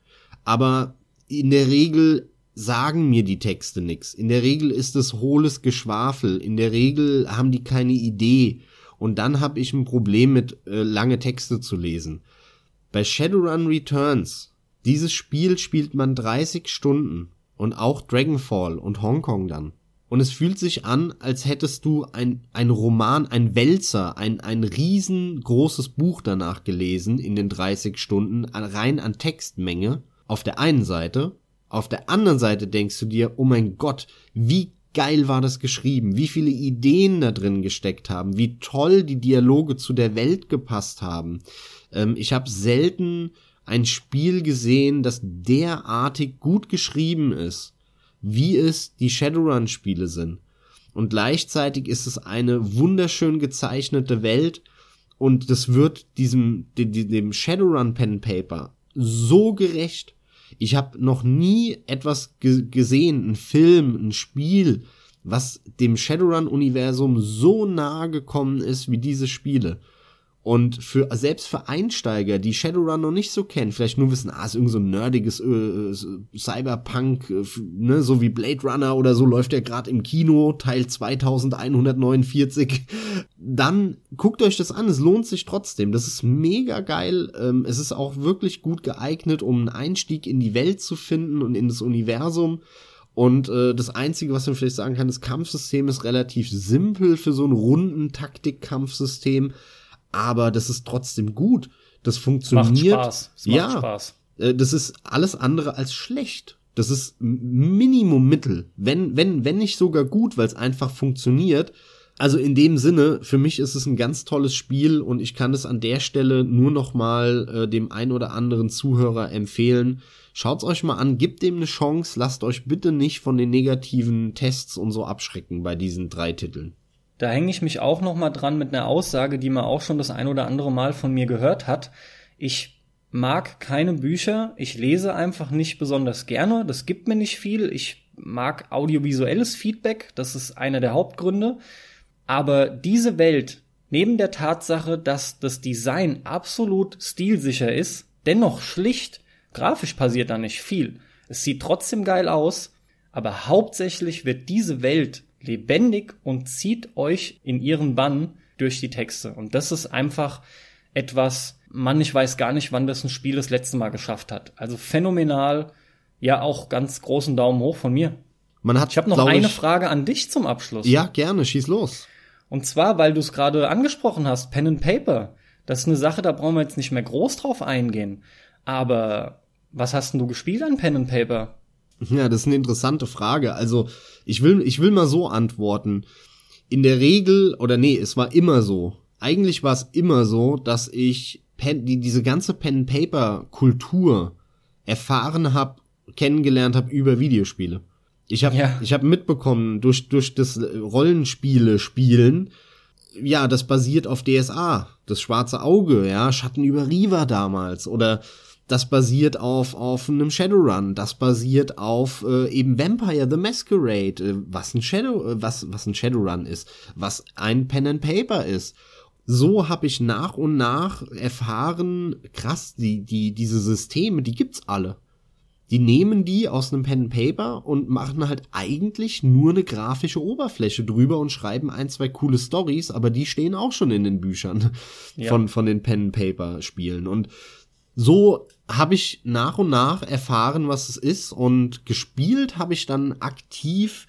Speaker 1: aber in der Regel sagen mir die Texte nix. In der Regel ist es hohles Geschwafel. In der Regel haben die keine Idee. Und dann habe ich ein Problem mit äh, lange Texte zu lesen. Bei Shadowrun Returns, dieses Spiel spielt man 30 Stunden und auch Dragonfall und Hongkong dann. Und es fühlt sich an, als hättest du ein, ein Roman, ein Wälzer, ein, ein riesengroßes Buch danach gelesen in den 30 Stunden, rein an Textmenge. Auf der einen Seite. Auf der anderen Seite denkst du dir, oh mein Gott, wie geil war das geschrieben, wie viele Ideen da drin gesteckt haben, wie toll die Dialoge zu der Welt gepasst haben. Ähm, ich habe selten ein Spiel gesehen, das derartig gut geschrieben ist, wie es die Shadowrun-Spiele sind. Und gleichzeitig ist es eine wunderschön gezeichnete Welt und das wird diesem dem, Shadowrun Pen Paper so gerecht. Ich habe noch nie etwas gesehen, ein Film, ein Spiel, was dem Shadowrun Universum so nahe gekommen ist wie diese Spiele. Und für, selbst für Einsteiger, die Shadowrun noch nicht so kennen, vielleicht nur wissen, ah, ist irgend so ein nerdiges äh, Cyberpunk, äh, ne, so wie Blade Runner oder so läuft der gerade im Kino, Teil 2149. Dann guckt euch das an, es lohnt sich trotzdem. Das ist mega geil. Ähm, es ist auch wirklich gut geeignet, um einen Einstieg in die Welt zu finden und in das Universum. Und äh, das Einzige, was man vielleicht sagen kann, das Kampfsystem ist relativ simpel für so ein runden Taktik-Kampfsystem aber das ist trotzdem gut. Das funktioniert.
Speaker 2: Macht Spaß. Es macht
Speaker 1: ja,
Speaker 2: Spaß.
Speaker 1: Äh, das ist alles andere als schlecht. Das ist Minimum Mittel. Wenn, wenn, wenn nicht sogar gut, weil es einfach funktioniert. Also in dem Sinne, für mich ist es ein ganz tolles Spiel und ich kann es an der Stelle nur noch mal äh, dem ein oder anderen Zuhörer empfehlen. Schaut's euch mal an, gebt dem eine Chance, lasst euch bitte nicht von den negativen Tests und so abschrecken bei diesen drei Titeln.
Speaker 2: Da hänge ich mich auch noch mal dran mit einer Aussage, die man auch schon das ein oder andere Mal von mir gehört hat. Ich mag keine Bücher, ich lese einfach nicht besonders gerne, das gibt mir nicht viel. Ich mag audiovisuelles Feedback, das ist einer der Hauptgründe. Aber diese Welt, neben der Tatsache, dass das Design absolut stilsicher ist, dennoch schlicht, grafisch passiert da nicht viel. Es sieht trotzdem geil aus, aber hauptsächlich wird diese Welt lebendig und zieht euch in ihren Bann durch die Texte. Und das ist einfach etwas, man, ich weiß gar nicht, wann das ein Spiel das letzte Mal geschafft hat. Also phänomenal, ja auch ganz großen Daumen hoch von mir.
Speaker 1: Man hat,
Speaker 2: ich habe noch eine ich, Frage an dich zum Abschluss.
Speaker 1: Ja, gerne, schieß los.
Speaker 2: Und zwar, weil du es gerade angesprochen hast, Pen and Paper. Das ist eine Sache, da brauchen wir jetzt nicht mehr groß drauf eingehen. Aber was hast denn du gespielt an Pen and Paper?
Speaker 1: Ja, das ist eine interessante Frage. Also, ich will, ich will mal so antworten. In der Regel, oder nee, es war immer so. Eigentlich war es immer so, dass ich Pen, die, diese ganze Pen-Paper-Kultur erfahren habe, kennengelernt habe über Videospiele. Ich habe
Speaker 2: Ja.
Speaker 1: ich habe mitbekommen durch durch das Rollenspiele spielen, ja, das basiert auf DSA, das schwarze Auge, ja, Schatten über Riva damals oder das basiert auf auf einem Shadowrun, das basiert auf äh, eben Vampire the Masquerade, äh, was ein Shadow äh, was was ein Shadowrun ist, was ein Pen and Paper ist. So habe ich nach und nach erfahren, krass, die die diese Systeme, die gibt's alle. Die nehmen die aus einem Pen and Paper und machen halt eigentlich nur eine grafische Oberfläche drüber und schreiben ein, zwei coole Stories, aber die stehen auch schon in den Büchern
Speaker 2: Ja.
Speaker 1: von, von den Pen and Paper Spielen. Und so habe ich nach und nach erfahren, was es ist und gespielt habe ich dann aktiv.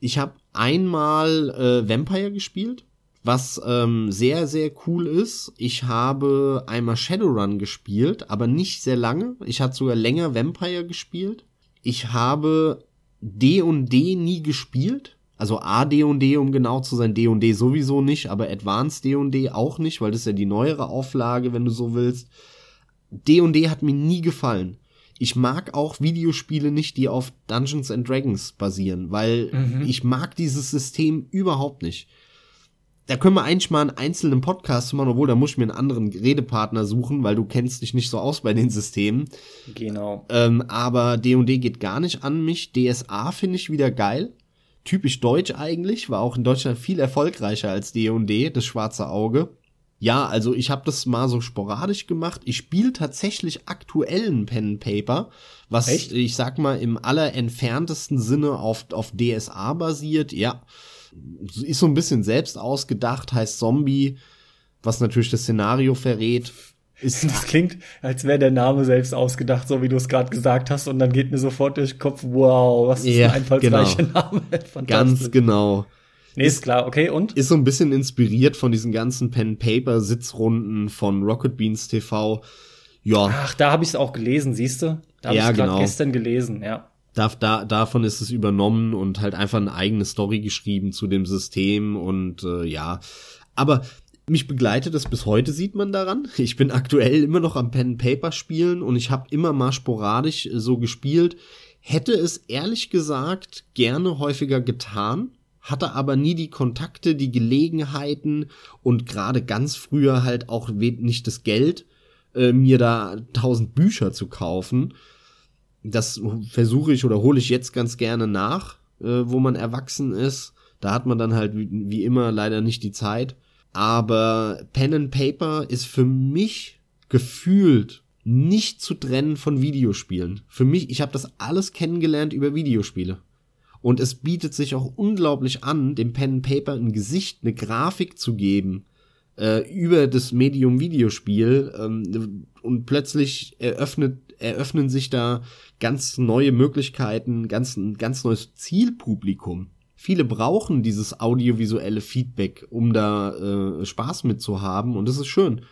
Speaker 1: Ich habe einmal äh, Vampire gespielt, was ähm, sehr, sehr cool ist. Ich habe einmal Shadowrun gespielt, aber nicht sehr lange. Ich hatte sogar länger Vampire gespielt. Ich habe D&D nie gespielt. Also A D&D, um genau zu sein, D&D sowieso nicht, aber Advanced D&D auch nicht, weil das ist ja die neuere Auflage, wenn du so willst. D&D hat mir nie gefallen. Ich mag auch Videospiele nicht, die auf Dungeons and Dragons basieren, weil
Speaker 2: Mhm.
Speaker 1: ich mag dieses System überhaupt nicht. Da können wir eigentlich mal einen einzelnen Podcast machen, obwohl da muss ich mir einen anderen Redepartner suchen, weil du kennst dich nicht so aus bei den Systemen.
Speaker 2: Genau.
Speaker 1: Ähm, aber D&D geht gar nicht an mich. DSA finde ich wieder geil. Typisch deutsch eigentlich, war auch in Deutschland viel erfolgreicher als D&D, das schwarze Auge. Ja, also ich habe das mal so sporadisch gemacht. Ich spiele tatsächlich aktuellen Pen and Paper, was
Speaker 2: Echt?
Speaker 1: ich sag mal im allerentferntesten Sinne auf, auf DSA basiert. Ja, ist so ein bisschen selbst ausgedacht, heißt Zombie, was natürlich das Szenario verrät. Ist
Speaker 2: Das klingt, als wäre der Name selbst ausgedacht, so wie du es gerade gesagt hast, und dann geht mir sofort durch den Kopf, wow, was ist
Speaker 1: Ja,
Speaker 2: ein einfallsreicher
Speaker 1: genau.
Speaker 2: Name.
Speaker 1: ganz genau.
Speaker 2: Nee, ist klar, okay, und?
Speaker 1: ist so ein bisschen inspiriert von diesen ganzen Pen-Paper-Sitzrunden von Rocket Beans TV. Ja,
Speaker 2: Ach, da habe ich es auch gelesen, siehst du? Da habe
Speaker 1: Ja,
Speaker 2: ich gerade
Speaker 1: genau.
Speaker 2: gestern gelesen, ja.
Speaker 1: da, da, davon ist es übernommen und halt einfach eine eigene Story geschrieben zu dem System und äh, ja. Aber mich begleitet es bis heute, sieht man daran. Ich bin aktuell immer noch am Pen-Paper spielen und ich habe immer mal sporadisch äh, so gespielt. Hätte es ehrlich gesagt gerne häufiger getan, hatte aber nie die Kontakte, die Gelegenheiten und gerade ganz früher halt auch nicht das Geld, äh, mir da tausend Bücher zu kaufen. Das versuche ich oder hole ich jetzt ganz gerne nach, äh, wo man erwachsen ist. Da hat man dann halt wie, wie immer leider nicht die Zeit. Aber Pen and Paper ist für mich gefühlt nicht zu trennen von Videospielen. Für mich, ich habe das alles kennengelernt über Videospiele. Und es bietet sich auch unglaublich an, dem Pen and Paper ein Gesicht, eine Grafik zu geben äh, über das Medium Videospiel ähm, und plötzlich eröffnet, eröffnen sich da ganz neue Möglichkeiten, ganz, ein ganz neues Zielpublikum. Viele brauchen dieses audiovisuelle Feedback, um da äh, Spaß mit zu haben und das ist schön.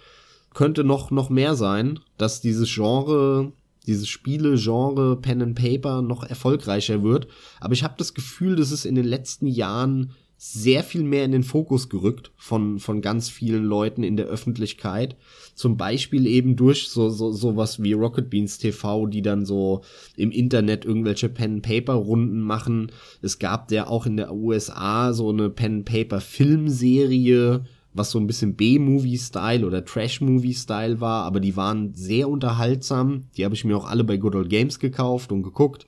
Speaker 1: Könnte noch, noch mehr sein, dass dieses Genre, dieses Spiele-Genre Pen and Paper noch erfolgreicher wird. Aber ich habe das Gefühl, dass es in den letzten Jahren sehr viel mehr in den Fokus gerückt von, von ganz vielen Leuten in der Öffentlichkeit. Zum Beispiel eben durch so, so, sowas wie Rocket Beans TV, die dann so im Internet irgendwelche Pen-Paper-Runden machen. Es gab ja auch in der USA so eine Pen-Paper-Filmserie, was so ein bisschen B-Movie-Style oder Trash-Movie-Style war, aber die waren sehr unterhaltsam. Die habe ich mir auch alle bei Good Old Games gekauft und geguckt.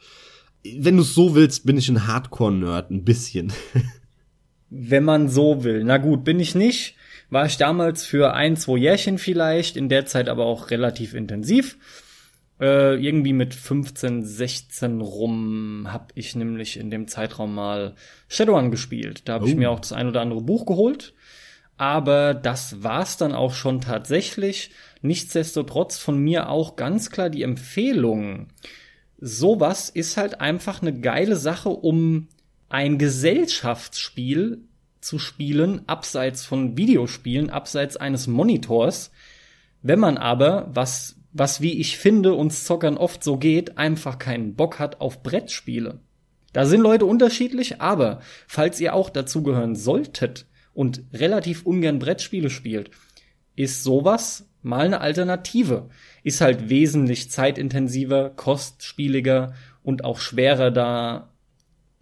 Speaker 1: Wenn du es so willst, bin ich ein Hardcore-Nerd, ein bisschen.
Speaker 2: Wenn man so will. Na gut, bin ich nicht. War ich damals für ein, zwei Jährchen vielleicht, in der Zeit aber auch relativ intensiv. Äh, irgendwie mit 15, 16 rum hab ich nämlich in dem Zeitraum mal Shadowrun gespielt. Da habe ich
Speaker 1: Oh.
Speaker 2: mir auch das ein oder andere Buch geholt. Aber das war's dann auch schon tatsächlich. Nichtsdestotrotz von mir auch ganz klar die Empfehlung. Sowas ist halt einfach eine geile Sache, um ein Gesellschaftsspiel zu spielen, abseits von Videospielen, abseits eines Monitors. Wenn man aber, was, was wie ich finde, uns Zockern oft so geht, einfach keinen Bock hat auf Brettspiele. Da sind Leute unterschiedlich, aber falls ihr auch dazugehören solltet und relativ ungern Brettspiele spielt, ist sowas mal eine Alternative. Ist halt wesentlich zeitintensiver, kostspieliger und auch schwerer da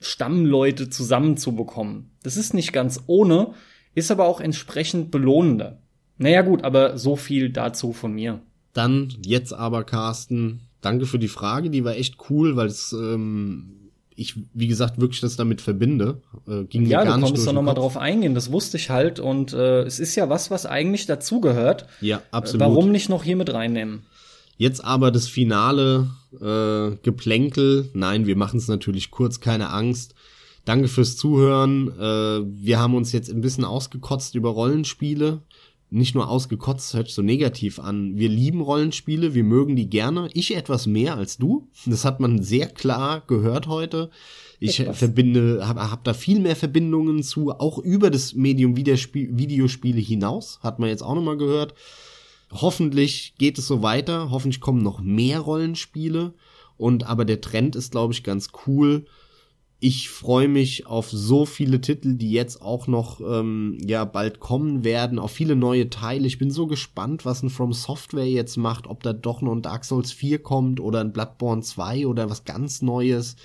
Speaker 2: Stammleute zusammenzubekommen. Das ist nicht ganz ohne, ist aber auch entsprechend belohnender. Naja gut, aber so viel dazu von mir.
Speaker 1: Dann jetzt aber, Carsten, danke für die Frage, die war echt cool, weil es ähm, ich, wie gesagt, wirklich das damit verbinde.
Speaker 2: Äh, ging ja, mir gar du konntest da nochmal drauf eingehen, das wusste ich halt. Und äh, es ist ja was, was eigentlich dazugehört.
Speaker 1: Ja, absolut.
Speaker 2: Warum nicht noch hier mit reinnehmen?
Speaker 1: Jetzt aber das finale äh, Geplänkel. Nein, wir machen es natürlich kurz, keine Angst. Danke fürs Zuhören. Äh, wir haben uns jetzt ein bisschen ausgekotzt über Rollenspiele nicht nur ausgekotzt, hört so negativ an. Wir lieben Rollenspiele, wir mögen die gerne. Ich etwas mehr als du. Das hat man sehr klar gehört heute. Ich etwas. verbinde, habe hab da viel mehr Verbindungen zu, auch über das Medium Videospiele hinaus. Hat man jetzt auch nochmal gehört. Hoffentlich geht es so weiter. Hoffentlich kommen noch mehr Rollenspiele. Und aber der Trend ist, glaube ich, ganz cool ich freue mich auf so viele Titel, die jetzt auch noch ähm, ja bald kommen werden, auf viele neue Teile. Ich bin so gespannt, was ein From Software jetzt macht, ob da doch noch ein Dark Souls 4 kommt oder ein Bloodborne 2 oder was ganz Neues.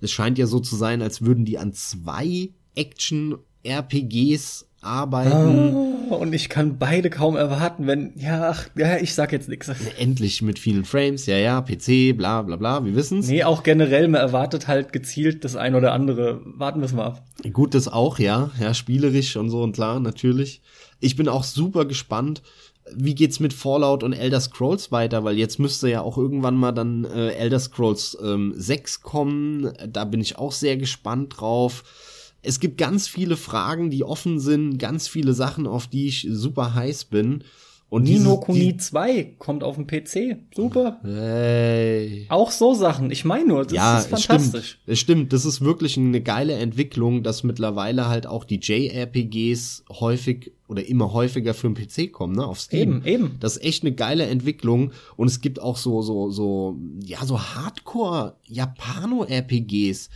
Speaker 1: Es scheint ja so zu sein, als würden die an zwei Action RPGs arbeiten.
Speaker 2: Oh, und ich kann beide kaum erwarten, wenn, ja, ach, ja, ich sag jetzt nichts.
Speaker 1: Endlich mit vielen Frames, ja, ja, PC, bla, bla, bla, wir wissen's.
Speaker 2: Nee, auch generell, man erwartet halt gezielt das ein oder andere. Warten wir's mal ab.
Speaker 1: Gut, das auch, ja, ja, spielerisch und so und klar, natürlich. Ich bin auch super gespannt, wie geht's mit Fallout und Elder Scrolls weiter, weil jetzt müsste ja auch irgendwann mal dann äh, Elder Scrolls ähm, 6 kommen. Da bin ich auch sehr gespannt drauf es gibt ganz viele Fragen, die offen sind, ganz viele Sachen, auf die ich super heiß bin.
Speaker 2: Und Nino Kuni 2 kommt auf dem PC. Super.
Speaker 1: Hey.
Speaker 2: Auch so Sachen. Ich meine nur, das ja, ist fantastisch.
Speaker 1: Stimmt. Es stimmt. Das ist wirklich eine geile Entwicklung, dass mittlerweile halt auch die JRPGs häufig oder immer häufiger für den PC kommen, ne, auf Steam.
Speaker 2: Eben, eben.
Speaker 1: Das ist echt eine geile Entwicklung und es gibt auch so so so ja, so Hardcore Japano RPGs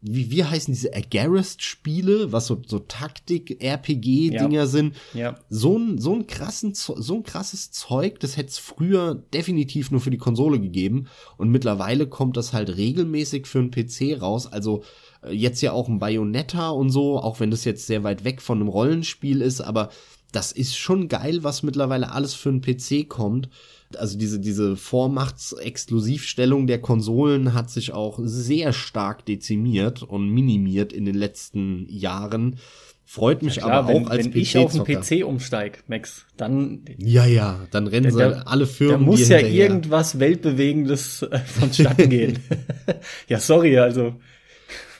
Speaker 1: wie, wie heißen diese Agarist-Spiele, was so, so Taktik-RPG-Dinger ja. sind.
Speaker 2: Ja.
Speaker 1: So ein, so ein krassen, so ein krasses Zeug, das hätte es früher definitiv nur für die Konsole gegeben. Und mittlerweile kommt das halt regelmäßig für einen PC raus. Also äh, jetzt ja auch ein Bayonetta und so, auch wenn das jetzt sehr weit weg von einem Rollenspiel ist, aber das ist schon geil, was mittlerweile alles für einen PC kommt. Also diese, diese Vormachtsexklusivstellung der Konsolen hat sich auch sehr stark dezimiert und minimiert in den letzten Jahren. Freut mich ja, klar, aber auch
Speaker 2: wenn, als wenn ich auf den PC umsteig, Max, dann
Speaker 1: ja ja, dann rennen sie da, alle Firmen.
Speaker 2: Da muss ja hinterher. irgendwas weltbewegendes äh, vonstatten gehen. ja, sorry, also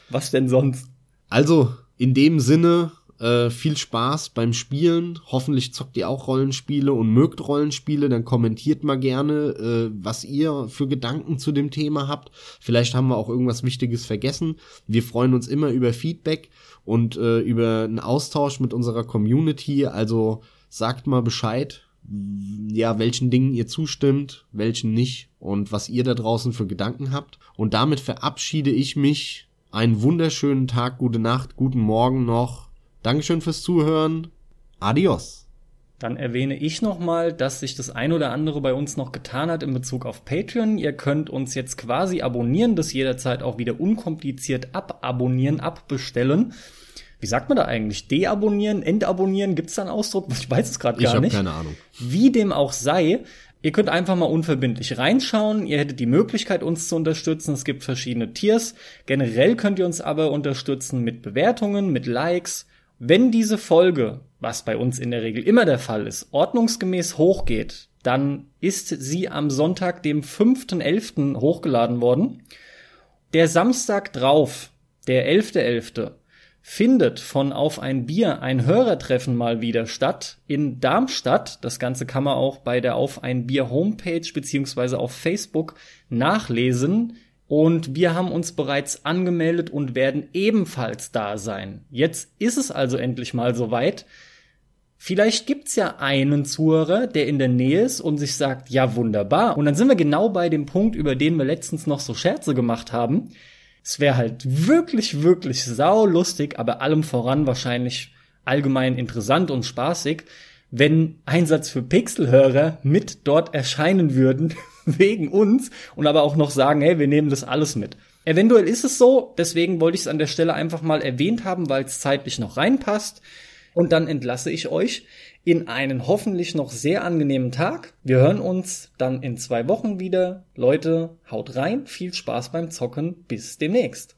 Speaker 2: was denn sonst?
Speaker 1: Also in dem Sinne äh, viel Spaß beim Spielen. Hoffentlich zockt ihr auch Rollenspiele und mögt Rollenspiele. Dann kommentiert mal gerne, äh, was ihr für Gedanken zu dem Thema habt. Vielleicht haben wir auch irgendwas Wichtiges vergessen. Wir freuen uns immer über Feedback und äh, über einen Austausch mit unserer Community. Also sagt mal Bescheid, ja, welchen Dingen ihr zustimmt, welchen nicht und was ihr da draußen für Gedanken habt. Und damit verabschiede ich mich. Einen wunderschönen Tag, gute Nacht, guten Morgen noch Dankeschön fürs Zuhören. Adios.
Speaker 2: Dann erwähne ich nochmal, dass sich das ein oder andere bei uns noch getan hat in Bezug auf Patreon. Ihr könnt uns jetzt quasi abonnieren, das jederzeit auch wieder unkompliziert ababonnieren, abbestellen. Wie sagt man da eigentlich? Deabonnieren, entabonnieren? Gibt es da einen Ausdruck? Ich weiß es gerade gar nicht.
Speaker 1: Ich habe keine Ahnung.
Speaker 2: Wie dem auch sei, Ihr könnt einfach mal unverbindlich reinschauen. Ihr hättet die Möglichkeit, uns zu unterstützen. Es gibt verschiedene Tiers. Generell könnt ihr uns aber unterstützen mit Bewertungen, mit Likes, wenn diese Folge, was bei uns in der Regel immer der Fall ist, ordnungsgemäß hochgeht, dann ist sie am Sonntag, dem 5.11. hochgeladen worden. Der Samstag drauf, der 11.11., .11., findet von Auf ein Bier ein Hörertreffen mal wieder statt in Darmstadt. Das Ganze kann man auch bei der Auf ein Bier Homepage beziehungsweise auf Facebook nachlesen. Und wir haben uns bereits angemeldet und werden ebenfalls da sein. Jetzt ist es also endlich mal soweit. Vielleicht gibt's ja einen Zuhörer, der in der Nähe ist und sich sagt, ja wunderbar. Und dann sind wir genau bei dem Punkt, über den wir letztens noch so Scherze gemacht haben. Es wäre halt wirklich, wirklich saulustig, aber allem voran wahrscheinlich allgemein interessant und spaßig, wenn Einsatz für Pixelhörer mit dort erscheinen würden, wegen uns, und aber auch noch sagen, hey, wir nehmen das alles mit. Eventuell ist es so, deswegen wollte ich es an der Stelle einfach mal erwähnt haben, weil es zeitlich noch reinpasst. Und dann entlasse ich euch in einen hoffentlich noch sehr angenehmen Tag. Wir hören uns dann in zwei Wochen wieder. Leute, haut rein, viel Spaß beim Zocken, bis demnächst.